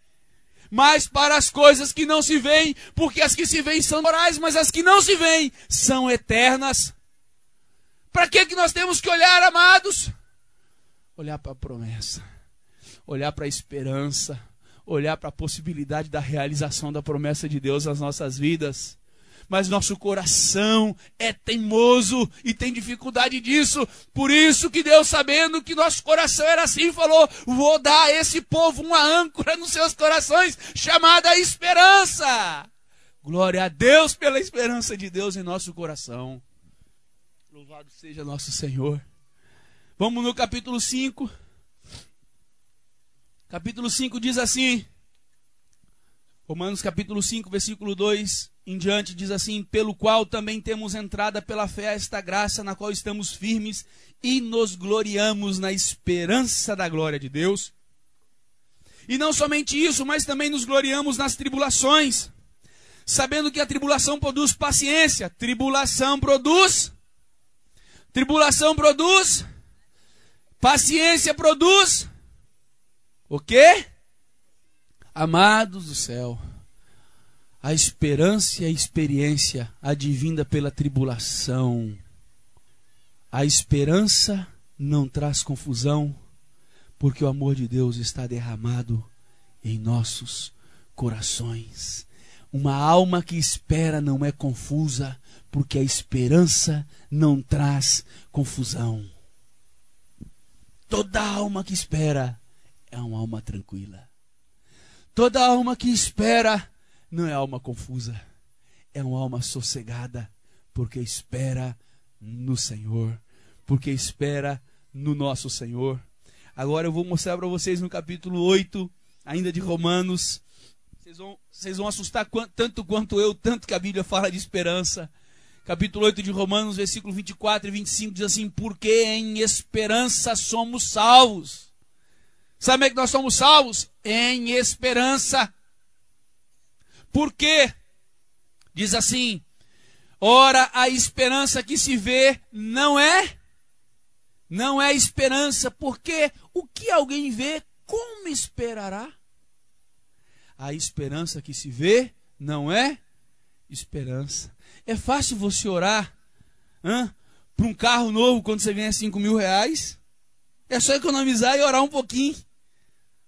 mas para as coisas que não se veem, porque as que se veem são morais, mas as que não se veem são eternas. Para que, que nós temos que olhar, amados? Olhar para a promessa, olhar para a esperança, olhar para a possibilidade da realização da promessa de Deus nas nossas vidas mas nosso coração é teimoso e tem dificuldade disso. Por isso que Deus, sabendo que nosso coração era assim, falou: Vou dar a esse povo uma âncora nos seus corações, chamada esperança. Glória a Deus pela esperança de Deus em nosso coração. Louvado seja nosso Senhor. Vamos no capítulo 5. Capítulo 5 diz assim: Romanos capítulo 5, versículo 2 em diante diz assim: pelo qual também temos entrada pela fé a esta graça na qual estamos firmes e nos gloriamos na esperança da glória de Deus. E não somente isso, mas também nos gloriamos nas tribulações, sabendo que a tribulação produz paciência, tribulação produz tribulação produz paciência produz o quê? Amados do céu, a esperança e a experiência advinda pela tribulação. A esperança não traz confusão, porque o amor de Deus está derramado em nossos corações. Uma alma que espera não é confusa, porque a esperança não traz confusão. Toda alma que espera é uma alma tranquila. Toda alma que espera não é alma confusa, é uma alma sossegada, porque espera no Senhor, porque espera no nosso Senhor. Agora eu vou mostrar para vocês no capítulo 8, ainda de Romanos. Vocês vão, vocês vão assustar tanto quanto eu, tanto que a Bíblia fala de esperança. Capítulo 8 de Romanos, versículo 24 e 25 diz assim: Porque em esperança somos salvos. Sabe como é que nós somos salvos? Em esperança. Por quê? Diz assim: ora, a esperança que se vê não é, não é esperança, porque o que alguém vê, como esperará? A esperança que se vê não é esperança. É fácil você orar para um carro novo quando você ganha 5 mil reais. É só economizar e orar um pouquinho.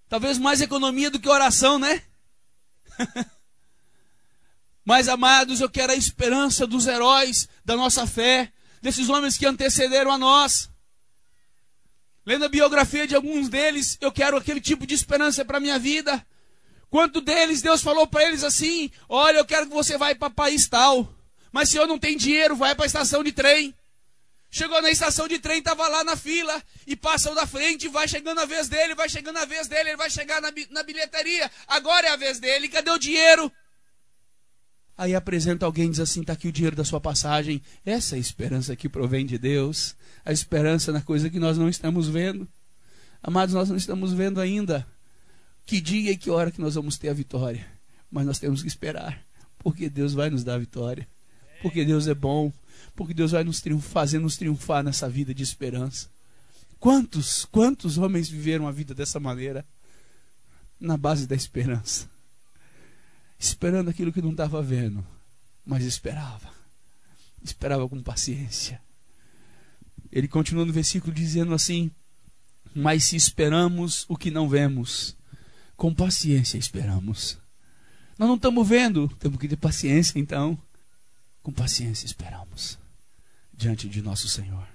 Talvez mais economia do que oração, né? Mas, amados, eu quero a esperança dos heróis da nossa fé, desses homens que antecederam a nós. Lendo a biografia de alguns deles, eu quero aquele tipo de esperança para a minha vida. Quanto deles Deus falou para eles assim: Olha, eu quero que você vá para país tal, mas se eu não tenho dinheiro, vai para a estação de trem. Chegou na estação de trem, estava lá na fila, e passa o da frente, vai chegando a vez dele, vai chegando a vez dele, ele vai chegar na, na bilheteria. Agora é a vez dele, cadê o dinheiro? Aí apresenta alguém e diz assim: está aqui o dinheiro da sua passagem. Essa é a esperança que provém de Deus. A esperança na coisa que nós não estamos vendo. Amados, nós não estamos vendo ainda que dia e que hora que nós vamos ter a vitória. Mas nós temos que esperar. Porque Deus vai nos dar a vitória. Porque Deus é bom. Porque Deus vai nos triunfar, fazer nos triunfar nessa vida de esperança. Quantos, quantos homens viveram a vida dessa maneira? Na base da esperança esperando aquilo que não estava vendo, mas esperava. Esperava com paciência. Ele continua no versículo dizendo assim: Mas se esperamos o que não vemos, com paciência esperamos. Nós não estamos vendo, temos que ter paciência então. Com paciência esperamos diante de nosso Senhor.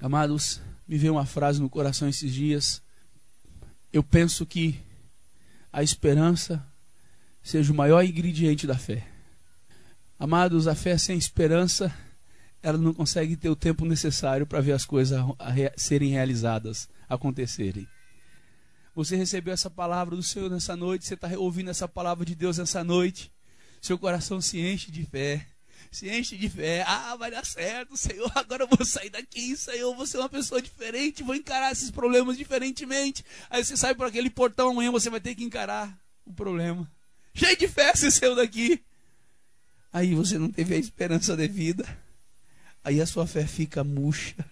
Amados, me veio uma frase no coração esses dias. Eu penso que a esperança seja o maior ingrediente da fé. Amados, a fé sem esperança, ela não consegue ter o tempo necessário para ver as coisas serem realizadas, acontecerem. Você recebeu essa palavra do Senhor nessa noite, você está ouvindo essa palavra de Deus nessa noite, seu coração se enche de fé, se enche de fé. Ah, vai dar certo, Senhor. Agora eu vou sair daqui, Senhor. Vou ser uma pessoa diferente. Vou encarar esses problemas diferentemente. Aí você sai por aquele portão amanhã, você vai ter que encarar o problema. Cheio de fé, você saiu daqui. Aí você não teve a esperança devida. Aí a sua fé fica murcha.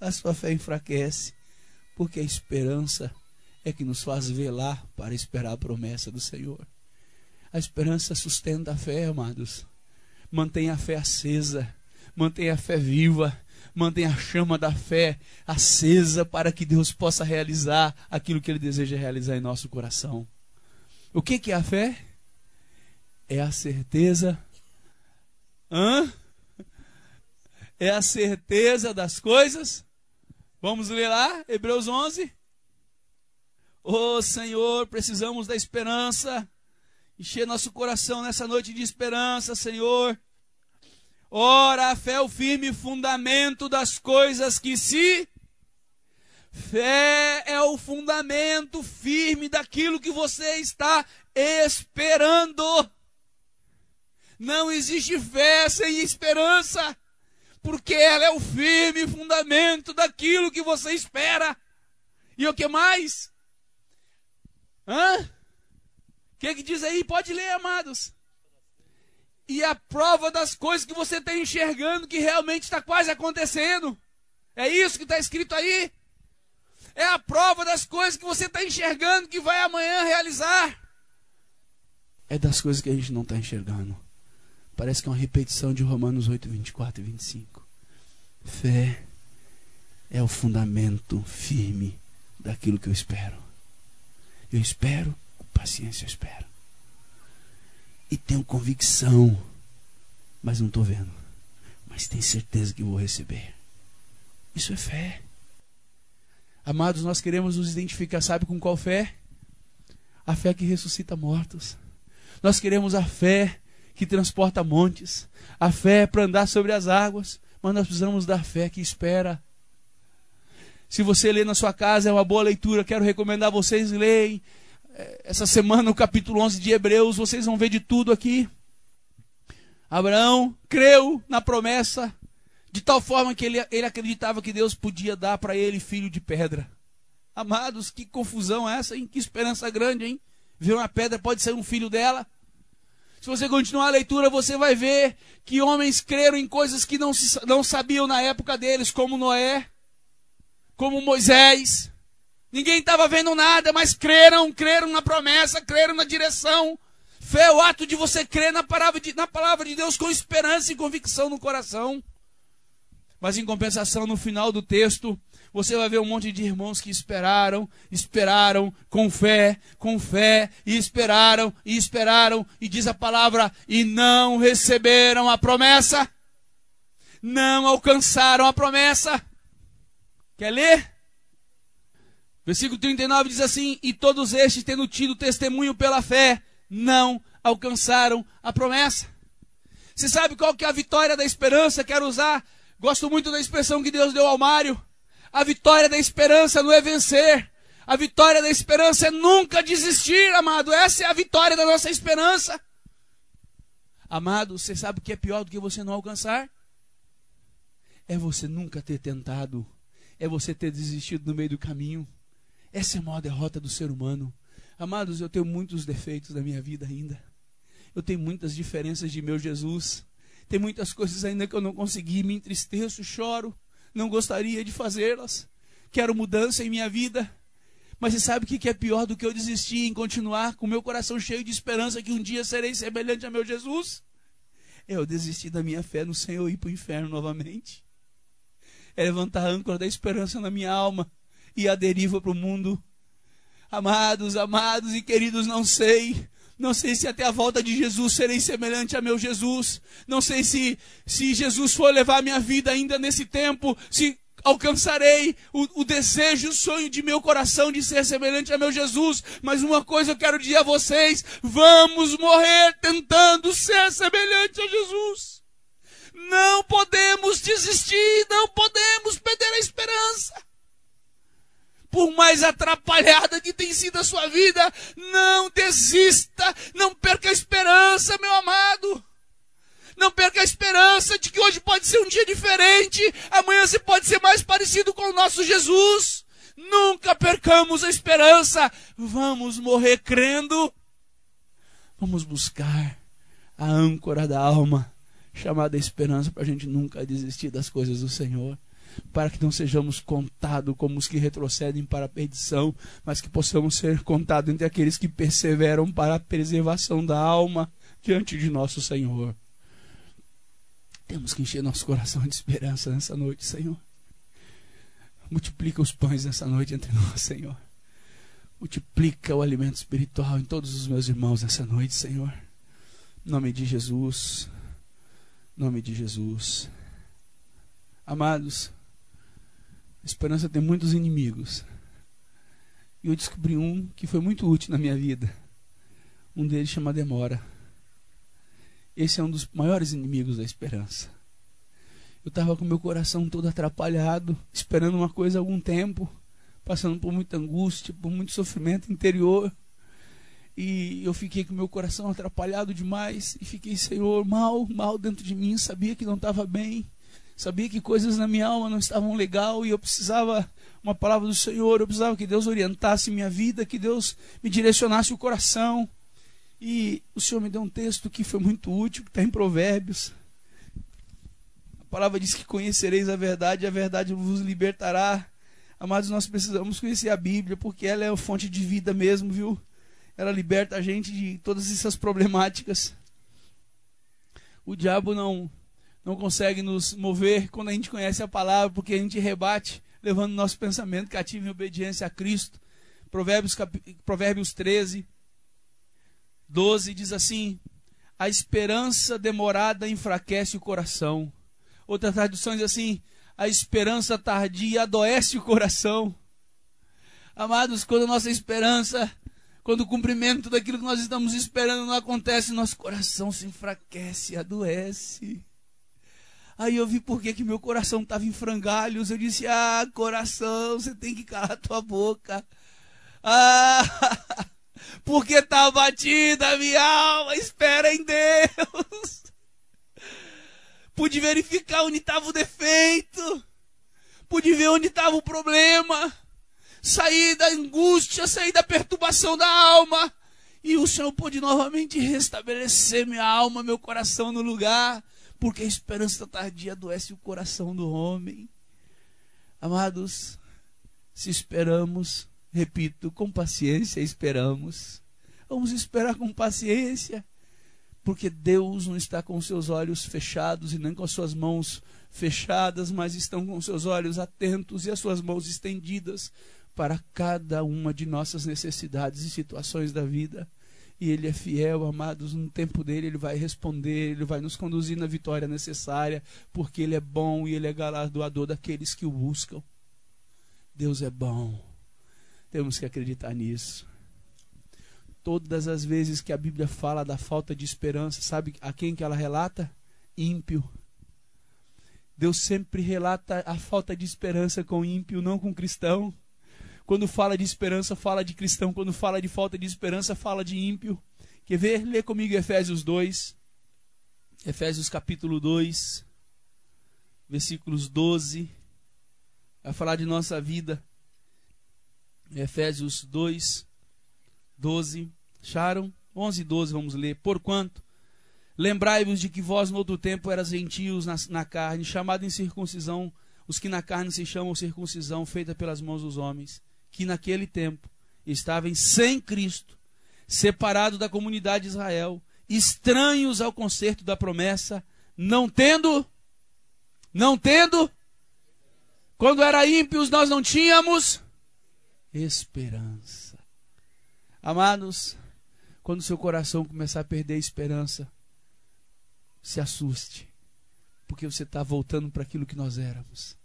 A sua fé enfraquece. Porque a esperança é que nos faz velar para esperar a promessa do Senhor. A esperança sustenta a fé, amados. Mantenha a fé acesa, mantenha a fé viva, mantenha a chama da fé acesa para que Deus possa realizar aquilo que Ele deseja realizar em nosso coração. O que, que é a fé? É a certeza. Hã? É a certeza das coisas. Vamos ler lá, Hebreus 11. Oh Senhor, precisamos da esperança. Encher nosso coração nessa noite de esperança, Senhor. Ora, a fé é o firme fundamento das coisas que se. Fé é o fundamento firme daquilo que você está esperando. Não existe fé sem esperança, porque ela é o firme fundamento daquilo que você espera. E o que mais? Hã? O que, que diz aí? Pode ler, amados. E a prova das coisas que você está enxergando que realmente está quase acontecendo. É isso que está escrito aí. É a prova das coisas que você está enxergando que vai amanhã realizar. É das coisas que a gente não está enxergando. Parece que é uma repetição de Romanos 8, 24 e 25. Fé é o fundamento firme daquilo que eu espero. Eu espero, com paciência eu espero. E tenho convicção, mas não estou vendo. Mas tenho certeza que vou receber. Isso é fé. Amados, nós queremos nos identificar, sabe com qual fé? A fé que ressuscita mortos. Nós queremos a fé que transporta montes, a fé para andar sobre as águas, mas nós precisamos da fé que espera. Se você lê na sua casa, é uma boa leitura, quero recomendar vocês leem. É, essa semana, o capítulo 11 de Hebreus, vocês vão ver de tudo aqui. Abraão creu na promessa, de tal forma que ele, ele acreditava que Deus podia dar para ele filho de pedra. Amados, que confusão é essa, hein? Que esperança grande, hein? Ver uma pedra pode ser um filho dela. Se você continuar a leitura, você vai ver que homens creram em coisas que não, se, não sabiam na época deles, como Noé, como Moisés. Ninguém estava vendo nada, mas creram, creram na promessa, creram na direção. Fé é o ato de você crer na palavra de, na palavra de Deus com esperança e convicção no coração. Mas em compensação, no final do texto, você vai ver um monte de irmãos que esperaram, esperaram com fé, com fé, e esperaram, e esperaram, e diz a palavra, e não receberam a promessa, não alcançaram a promessa. Quer ler? Versículo 39 diz assim: E todos estes, tendo tido testemunho pela fé, não alcançaram a promessa. Você sabe qual que é a vitória da esperança? Quero usar. Gosto muito da expressão que Deus deu ao Mário. A vitória da esperança não é vencer. A vitória da esperança é nunca desistir, amado. Essa é a vitória da nossa esperança. Amado, você sabe o que é pior do que você não alcançar? É você nunca ter tentado. É você ter desistido no meio do caminho. Essa é a maior derrota do ser humano. Amados, eu tenho muitos defeitos na minha vida ainda. Eu tenho muitas diferenças de meu Jesus. Tem muitas coisas ainda que eu não consegui, me entristeço, choro, não gostaria de fazê-las. Quero mudança em minha vida. Mas você sabe o que é pior do que eu desistir em continuar com meu coração cheio de esperança que um dia serei semelhante a meu Jesus? É eu desistir da minha fé no Senhor e ir para o inferno novamente. É levantar a âncora da esperança na minha alma e a deriva para o mundo. Amados, amados e queridos, não sei não sei se até a volta de Jesus serei semelhante a meu Jesus. Não sei se, se Jesus for levar minha vida ainda nesse tempo, se alcançarei o, o, desejo, o sonho de meu coração de ser semelhante a meu Jesus. Mas uma coisa eu quero dizer a vocês: vamos morrer tentando ser semelhante a Jesus. Não podemos desistir, não podemos perder a esperança por mais atrapalhada que tem sido a sua vida, não desista, não perca a esperança, meu amado. Não perca a esperança de que hoje pode ser um dia diferente, amanhã você pode ser mais parecido com o nosso Jesus. Nunca percamos a esperança. Vamos morrer crendo. Vamos buscar a âncora da alma, chamada esperança, para a gente nunca desistir das coisas do Senhor para que não sejamos contados como os que retrocedem para a perdição, mas que possamos ser contados entre aqueles que perseveram para a preservação da alma diante de nosso Senhor. Temos que encher nosso coração de esperança nessa noite, Senhor. Multiplica os pães nessa noite entre nós, Senhor. Multiplica o alimento espiritual em todos os meus irmãos nessa noite, Senhor. Em nome de Jesus. Em nome de Jesus. Amados, a esperança tem muitos inimigos. E eu descobri um que foi muito útil na minha vida. Um deles chama demora. Esse é um dos maiores inimigos da esperança. Eu estava com meu coração todo atrapalhado, esperando uma coisa há algum tempo, passando por muita angústia, por muito sofrimento interior. E eu fiquei com meu coração atrapalhado demais e fiquei, Senhor, mal, mal dentro de mim, sabia que não estava bem. Sabia que coisas na minha alma não estavam legal e eu precisava uma palavra do Senhor, eu precisava que Deus orientasse minha vida, que Deus me direcionasse o coração. E o Senhor me deu um texto que foi muito útil, que está em Provérbios. A palavra diz que conhecereis a verdade e a verdade vos libertará. Amados, nós precisamos conhecer a Bíblia, porque ela é a fonte de vida mesmo, viu? Ela liberta a gente de todas essas problemáticas. O diabo não não consegue nos mover quando a gente conhece a palavra, porque a gente rebate, levando nosso pensamento cativo em obediência a Cristo. Provérbios, cap... Provérbios 13, 12 diz assim: A esperança demorada enfraquece o coração. Outra tradução diz assim: A esperança tardia adoece o coração. Amados, quando a nossa esperança, quando o cumprimento daquilo que nós estamos esperando não acontece, nosso coração se enfraquece, adoece. Aí eu vi por que, meu coração estava em frangalhos. Eu disse: Ah, coração, você tem que calar tua boca. Ah, porque está batida a minha alma. Espera em Deus. Pude verificar onde estava o defeito. Pude ver onde estava o problema. Sair da angústia, sair da perturbação da alma. E o Senhor pôde novamente restabelecer minha alma, meu coração no lugar porque a esperança tardia adoece o coração do homem. Amados, se esperamos, repito, com paciência esperamos. Vamos esperar com paciência, porque Deus não está com seus olhos fechados e nem com as suas mãos fechadas, mas estão com seus olhos atentos e as suas mãos estendidas para cada uma de nossas necessidades e situações da vida e Ele é fiel, amados. No tempo dele, Ele vai responder, Ele vai nos conduzir na vitória necessária, porque Ele é bom e Ele é galardoador daqueles que o buscam. Deus é bom. Temos que acreditar nisso. Todas as vezes que a Bíblia fala da falta de esperança, sabe a quem que ela relata? Ímpio. Deus sempre relata a falta de esperança com ímpio, não com cristão. Quando fala de esperança, fala de cristão. Quando fala de falta de esperança, fala de ímpio. Quer ver? Lê comigo Efésios 2. Efésios capítulo 2, versículos 12. Vai falar de nossa vida. Efésios 2, 12. Acharam? 11 e 12, vamos ler. Porquanto, lembrai-vos de que vós no outro tempo eras gentios na, na carne, chamado em circuncisão, os que na carne se chamam circuncisão, feita pelas mãos dos homens que naquele tempo estavam sem Cristo, separados da comunidade de Israel, estranhos ao concerto da promessa, não tendo, não tendo, quando era ímpios nós não tínhamos esperança. Amados, quando seu coração começar a perder a esperança, se assuste, porque você está voltando para aquilo que nós éramos,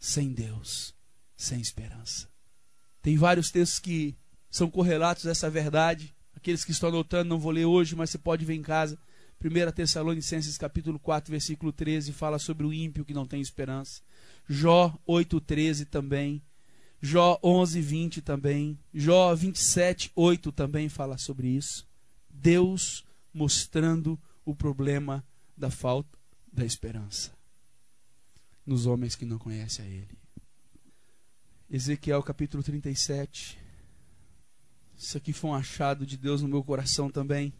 sem Deus, sem esperança. Tem vários textos que são correlatos a essa verdade. Aqueles que estão anotando, não vou ler hoje, mas você pode ver em casa. 1 Tessalonicenses capítulo 4, versículo 13, fala sobre o ímpio que não tem esperança. Jó 8,13 também. Jó 11, 20 também. Jó 27, 8 também fala sobre isso. Deus mostrando o problema da falta da esperança nos homens que não conhecem a Ele. Ezequiel capítulo 37. Isso aqui foi um achado de Deus no meu coração também.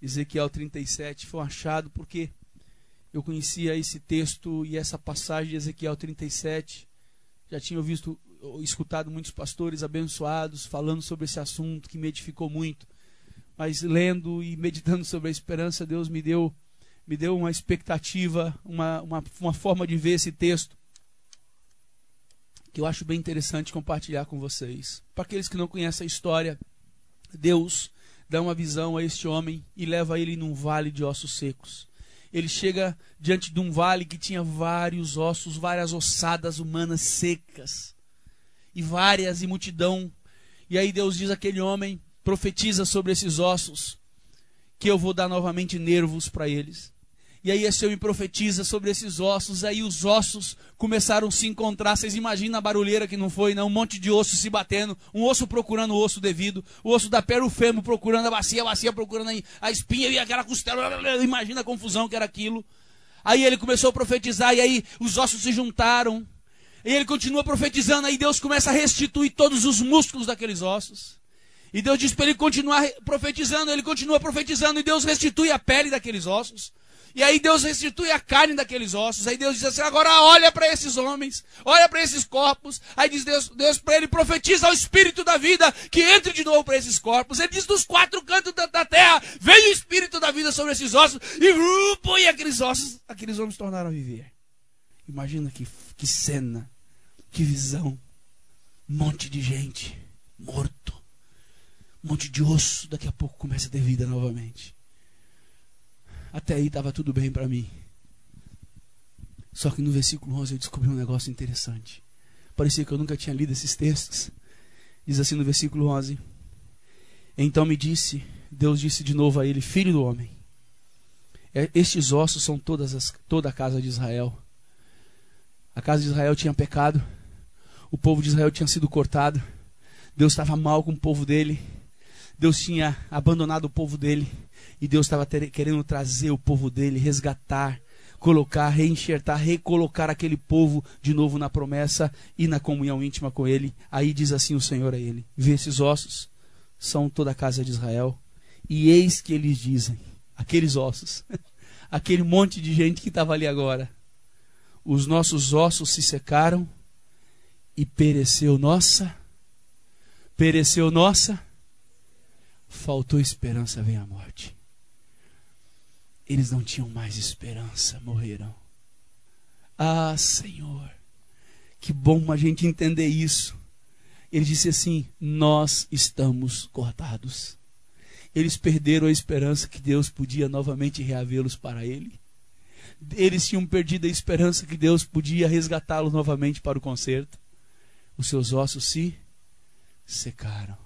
Ezequiel 37 foi um achado porque eu conhecia esse texto e essa passagem de Ezequiel 37. Já tinha visto, escutado muitos pastores abençoados falando sobre esse assunto que me edificou muito. Mas lendo e meditando sobre a esperança, Deus me deu me deu uma expectativa, uma, uma, uma forma de ver esse texto que eu acho bem interessante compartilhar com vocês. Para aqueles que não conhecem a história, Deus dá uma visão a este homem e leva ele num vale de ossos secos. Ele chega diante de um vale que tinha vários ossos, várias ossadas humanas secas, e várias e multidão. E aí Deus diz àquele homem, profetiza sobre esses ossos, que eu vou dar novamente nervos para eles. E aí esse homem profetiza sobre esses ossos, aí os ossos começaram a se encontrar. Vocês imaginam a barulheira que não foi, né? Um monte de osso se batendo, um osso procurando o osso devido, o osso da perna, o fêmur procurando a bacia, a bacia procurando a espinha e aquela costela. Imagina a confusão que era aquilo. Aí ele começou a profetizar e aí os ossos se juntaram. E ele continua profetizando, aí Deus começa a restituir todos os músculos daqueles ossos. E Deus diz para ele continuar profetizando, ele continua profetizando e Deus restitui a pele daqueles ossos. E aí Deus restitui a carne daqueles ossos. Aí Deus diz assim: agora olha para esses homens, olha para esses corpos. Aí diz Deus, Deus para ele: profetiza ao Espírito da vida que entre de novo para esses corpos. Ele diz dos quatro cantos da, da terra: vem o Espírito da vida sobre esses ossos. E, uh, e aqueles ossos, aqueles homens tornaram a viver. Imagina que, que cena, que visão. Um monte de gente morto, um monte de osso. Daqui a pouco começa a ter vida novamente. Até aí estava tudo bem para mim. Só que no versículo 11 eu descobri um negócio interessante. Parecia que eu nunca tinha lido esses textos. Diz assim no versículo 11: Então me disse, Deus disse de novo a ele: Filho do homem, é, estes ossos são todas as, toda a casa de Israel. A casa de Israel tinha pecado, o povo de Israel tinha sido cortado, Deus estava mal com o povo dele, Deus tinha abandonado o povo dele, e Deus estava querendo trazer o povo dele, resgatar, colocar, reenxertar, recolocar aquele povo de novo na promessa e na comunhão íntima com ele. Aí diz assim o Senhor a ele: Vê esses ossos, são toda a casa de Israel. E eis que eles dizem, aqueles ossos, aquele monte de gente que estava ali agora, os nossos ossos se secaram e pereceu nossa, pereceu nossa, faltou esperança, vem a morte eles não tinham mais esperança, morreram. Ah, Senhor, que bom a gente entender isso. Ele disse assim: Nós estamos cortados. Eles perderam a esperança que Deus podia novamente reavê-los para Ele. Eles tinham perdido a esperança que Deus podia resgatá-los novamente para o conserto. Os seus ossos se secaram.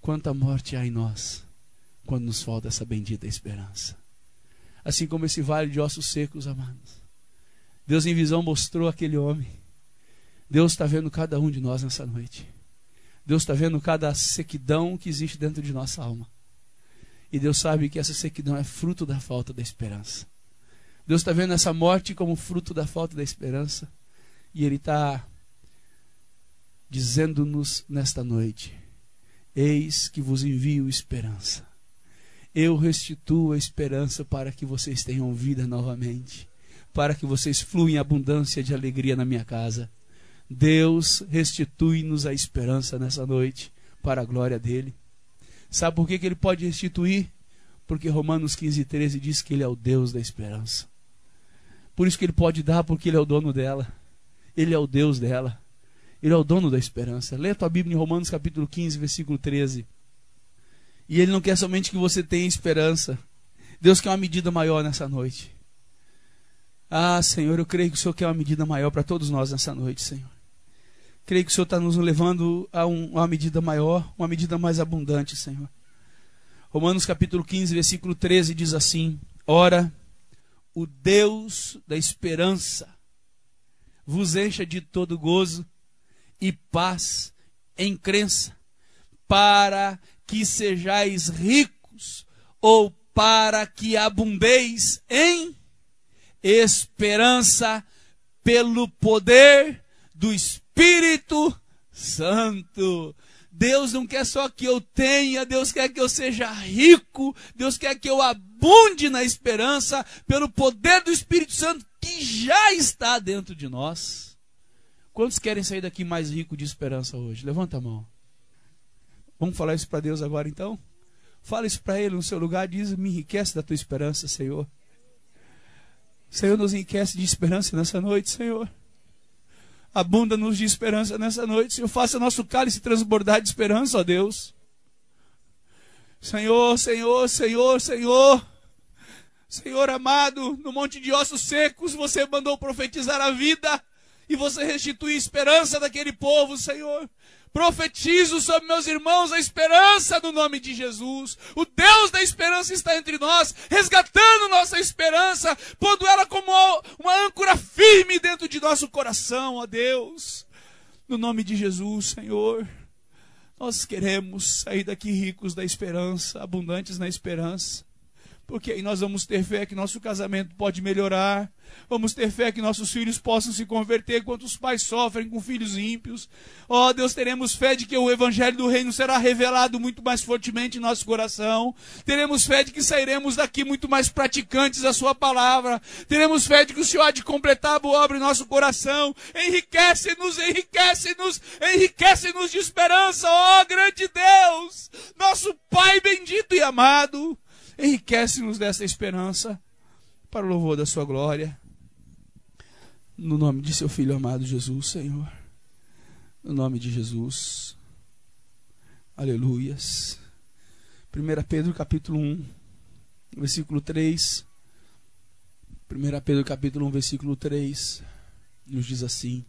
Quanta morte há em nós quando nos falta essa bendita esperança assim como esse vale de ossos secos, amados. Deus em visão mostrou aquele homem. Deus está vendo cada um de nós nessa noite. Deus está vendo cada sequidão que existe dentro de nossa alma. E Deus sabe que essa sequidão é fruto da falta da esperança. Deus está vendo essa morte como fruto da falta da esperança. E Ele está dizendo-nos nesta noite: Eis que vos envio esperança eu restituo a esperança para que vocês tenham vida novamente, para que vocês fluem em abundância de alegria na minha casa. Deus restitui-nos a esperança nessa noite, para a glória dele. Sabe por que, que ele pode restituir? Porque Romanos 15, 13 diz que ele é o Deus da esperança. Por isso que ele pode dar, porque ele é o dono dela. Ele é o Deus dela. Ele é o dono da esperança. Lê a tua Bíblia em Romanos capítulo 15, versículo 13. E Ele não quer somente que você tenha esperança. Deus quer uma medida maior nessa noite. Ah, Senhor, eu creio que o Senhor quer uma medida maior para todos nós nessa noite, Senhor. Creio que o Senhor está nos levando a, um, a uma medida maior, uma medida mais abundante, Senhor. Romanos capítulo 15, versículo 13 diz assim: Ora, o Deus da esperança vos encha de todo gozo e paz em crença, para que sejais ricos ou para que abundeis em esperança pelo poder do Espírito Santo. Deus não quer só que eu tenha, Deus quer que eu seja rico, Deus quer que eu abunde na esperança pelo poder do Espírito Santo que já está dentro de nós. Quantos querem sair daqui mais rico de esperança hoje? Levanta a mão. Vamos falar isso para Deus agora então? Fala isso para Ele no seu lugar, diz: Me enriquece da tua esperança, Senhor. Senhor, nos enriquece de esperança nessa noite, Senhor. Abunda-nos de esperança nessa noite, Senhor. Faça nosso cálice transbordar de esperança, ó Deus. Senhor, Senhor, Senhor, Senhor. Senhor amado, no monte de ossos secos, você mandou profetizar a vida e você restitui a esperança daquele povo, Senhor. Profetizo sobre meus irmãos a esperança no nome de Jesus. O Deus da esperança está entre nós, resgatando nossa esperança, pondo ela como uma âncora firme dentro de nosso coração, ó Deus. No nome de Jesus, Senhor. Nós queremos sair daqui ricos da esperança, abundantes na esperança porque aí nós vamos ter fé que nosso casamento pode melhorar, vamos ter fé que nossos filhos possam se converter enquanto os pais sofrem com filhos ímpios. Ó oh, Deus, teremos fé de que o evangelho do reino será revelado muito mais fortemente em nosso coração. Teremos fé de que sairemos daqui muito mais praticantes da sua palavra. Teremos fé de que o Senhor há de completar a boa obra em nosso coração. Enriquece-nos, enriquece-nos, enriquece-nos de esperança, ó oh, grande Deus, nosso Pai bendito e amado. Enriquece-nos dessa esperança para o louvor da sua glória. No nome de seu filho amado Jesus, Senhor. No nome de Jesus. Aleluias. 1 Pedro capítulo 1, versículo 3. 1 Pedro capítulo 1, versículo 3, nos diz assim: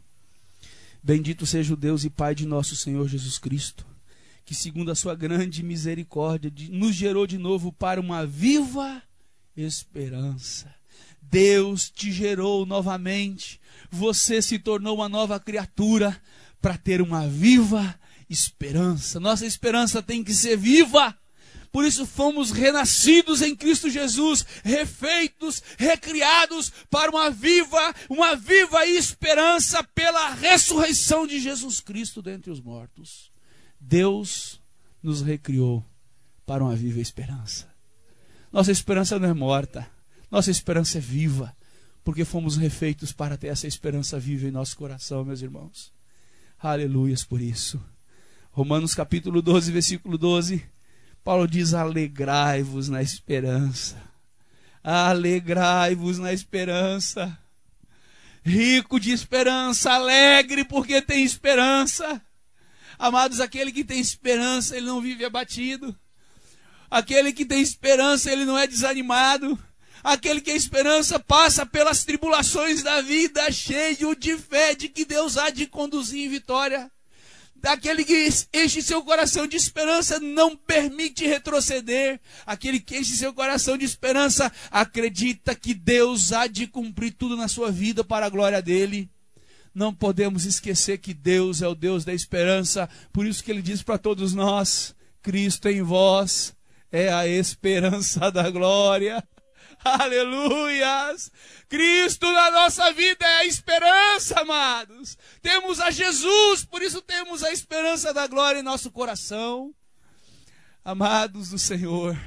Bendito seja o Deus e Pai de nosso Senhor Jesus Cristo que, segundo a sua grande misericórdia, nos gerou de novo para uma viva esperança. Deus te gerou novamente, você se tornou uma nova criatura para ter uma viva esperança. Nossa esperança tem que ser viva. Por isso fomos renascidos em Cristo Jesus, refeitos, recriados para uma viva, uma viva esperança pela ressurreição de Jesus Cristo dentre os mortos. Deus nos recriou para uma viva esperança. Nossa esperança não é morta, nossa esperança é viva, porque fomos refeitos para ter essa esperança viva em nosso coração, meus irmãos. Aleluias por isso. Romanos capítulo 12, versículo 12. Paulo diz: Alegrai-vos na esperança. Alegrai-vos na esperança. Rico de esperança, alegre porque tem esperança. Amados, aquele que tem esperança, ele não vive abatido. Aquele que tem esperança, ele não é desanimado. Aquele que tem esperança passa pelas tribulações da vida cheio de fé de que Deus há de conduzir em vitória. Aquele que enche seu coração de esperança não permite retroceder. Aquele que enche seu coração de esperança acredita que Deus há de cumprir tudo na sua vida para a glória dele não podemos esquecer que Deus é o Deus da esperança. Por isso que ele diz para todos nós: Cristo em vós é a esperança da glória. Aleluias! Cristo na nossa vida é a esperança, amados. Temos a Jesus, por isso temos a esperança da glória em nosso coração. Amados do Senhor,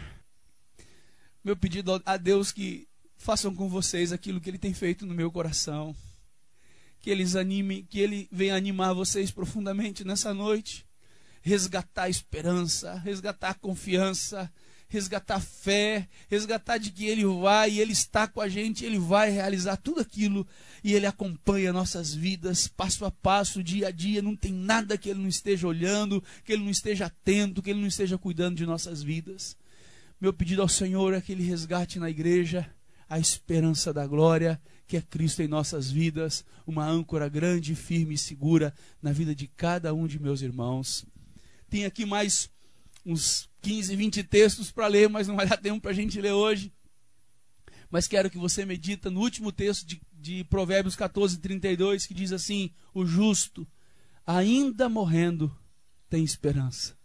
meu pedido a Deus que façam com vocês aquilo que Ele tem feito no meu coração que eles animem, que ele venha animar vocês profundamente nessa noite, resgatar a esperança, resgatar a confiança, resgatar a fé, resgatar de que ele vai, ele está com a gente, ele vai realizar tudo aquilo e ele acompanha nossas vidas passo a passo, dia a dia, não tem nada que ele não esteja olhando, que ele não esteja atento, que ele não esteja cuidando de nossas vidas. Meu pedido ao Senhor é que ele resgate na igreja a esperança da glória que é Cristo em nossas vidas, uma âncora grande, firme e segura na vida de cada um de meus irmãos. Tem aqui mais uns 15, 20 textos para ler, mas não vai dar tempo para a gente ler hoje. Mas quero que você medita no último texto de, de Provérbios 14, 32, que diz assim: O justo, ainda morrendo, tem esperança.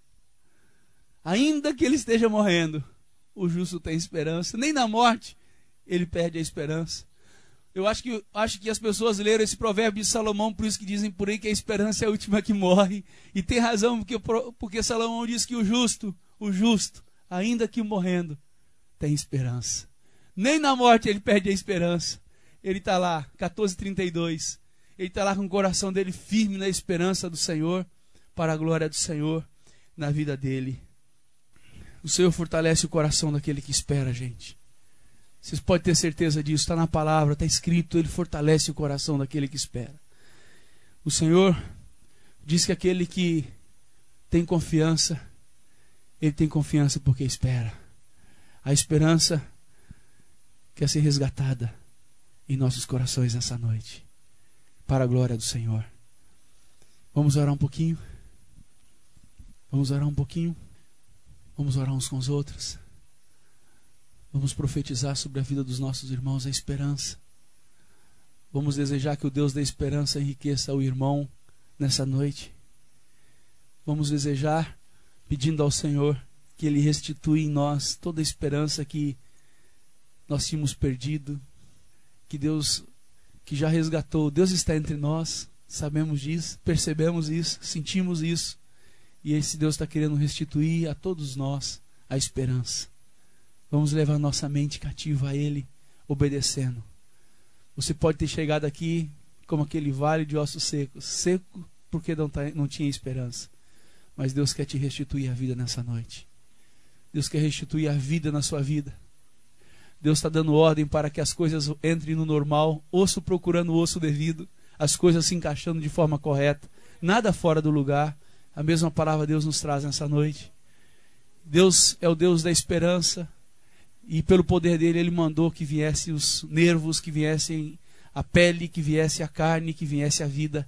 Ainda que ele esteja morrendo, o justo tem esperança. Nem na morte ele perde a esperança Eu acho que, acho que as pessoas leram esse provérbio de Salomão, por isso que dizem por aí que a esperança é a última que morre. E tem razão, porque, porque Salomão diz que o justo, o justo, ainda que morrendo, tem esperança. Nem na morte ele perde a esperança. Ele está lá, 1432. Ele está lá com o coração dele firme na esperança do Senhor, para a glória do Senhor na vida dele. O Senhor fortalece o coração daquele que espera, gente. Vocês podem ter certeza disso, está na palavra, está escrito, ele fortalece o coração daquele que espera. O Senhor diz que aquele que tem confiança, ele tem confiança porque espera. A esperança quer ser resgatada em nossos corações nessa noite, para a glória do Senhor. Vamos orar um pouquinho? Vamos orar um pouquinho? Vamos orar uns com os outros? Vamos profetizar sobre a vida dos nossos irmãos a esperança. Vamos desejar que o Deus da esperança enriqueça o irmão nessa noite. Vamos desejar, pedindo ao Senhor, que Ele restitui em nós toda a esperança que nós tínhamos perdido, que Deus, que já resgatou, Deus está entre nós, sabemos disso, percebemos isso, sentimos isso, e esse Deus está querendo restituir a todos nós a esperança. Vamos levar nossa mente cativa a Ele, obedecendo. Você pode ter chegado aqui como aquele vale de ossos secos seco porque não, tá, não tinha esperança. Mas Deus quer te restituir a vida nessa noite. Deus quer restituir a vida na sua vida. Deus está dando ordem para que as coisas entrem no normal, osso procurando o osso devido, as coisas se encaixando de forma correta, nada fora do lugar. A mesma palavra Deus nos traz nessa noite. Deus é o Deus da esperança, e pelo poder dele, ele mandou que viessem os nervos, que viessem a pele, que viesse a carne, que viesse a vida.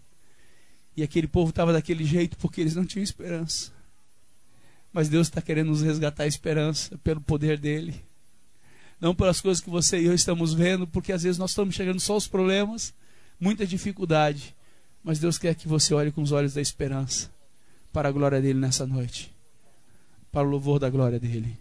E aquele povo estava daquele jeito porque eles não tinham esperança. Mas Deus está querendo nos resgatar a esperança pelo poder dele. Não pelas coisas que você e eu estamos vendo, porque às vezes nós estamos chegando só os problemas, muita dificuldade. Mas Deus quer que você olhe com os olhos da esperança para a glória dele nessa noite. Para o louvor da glória dele.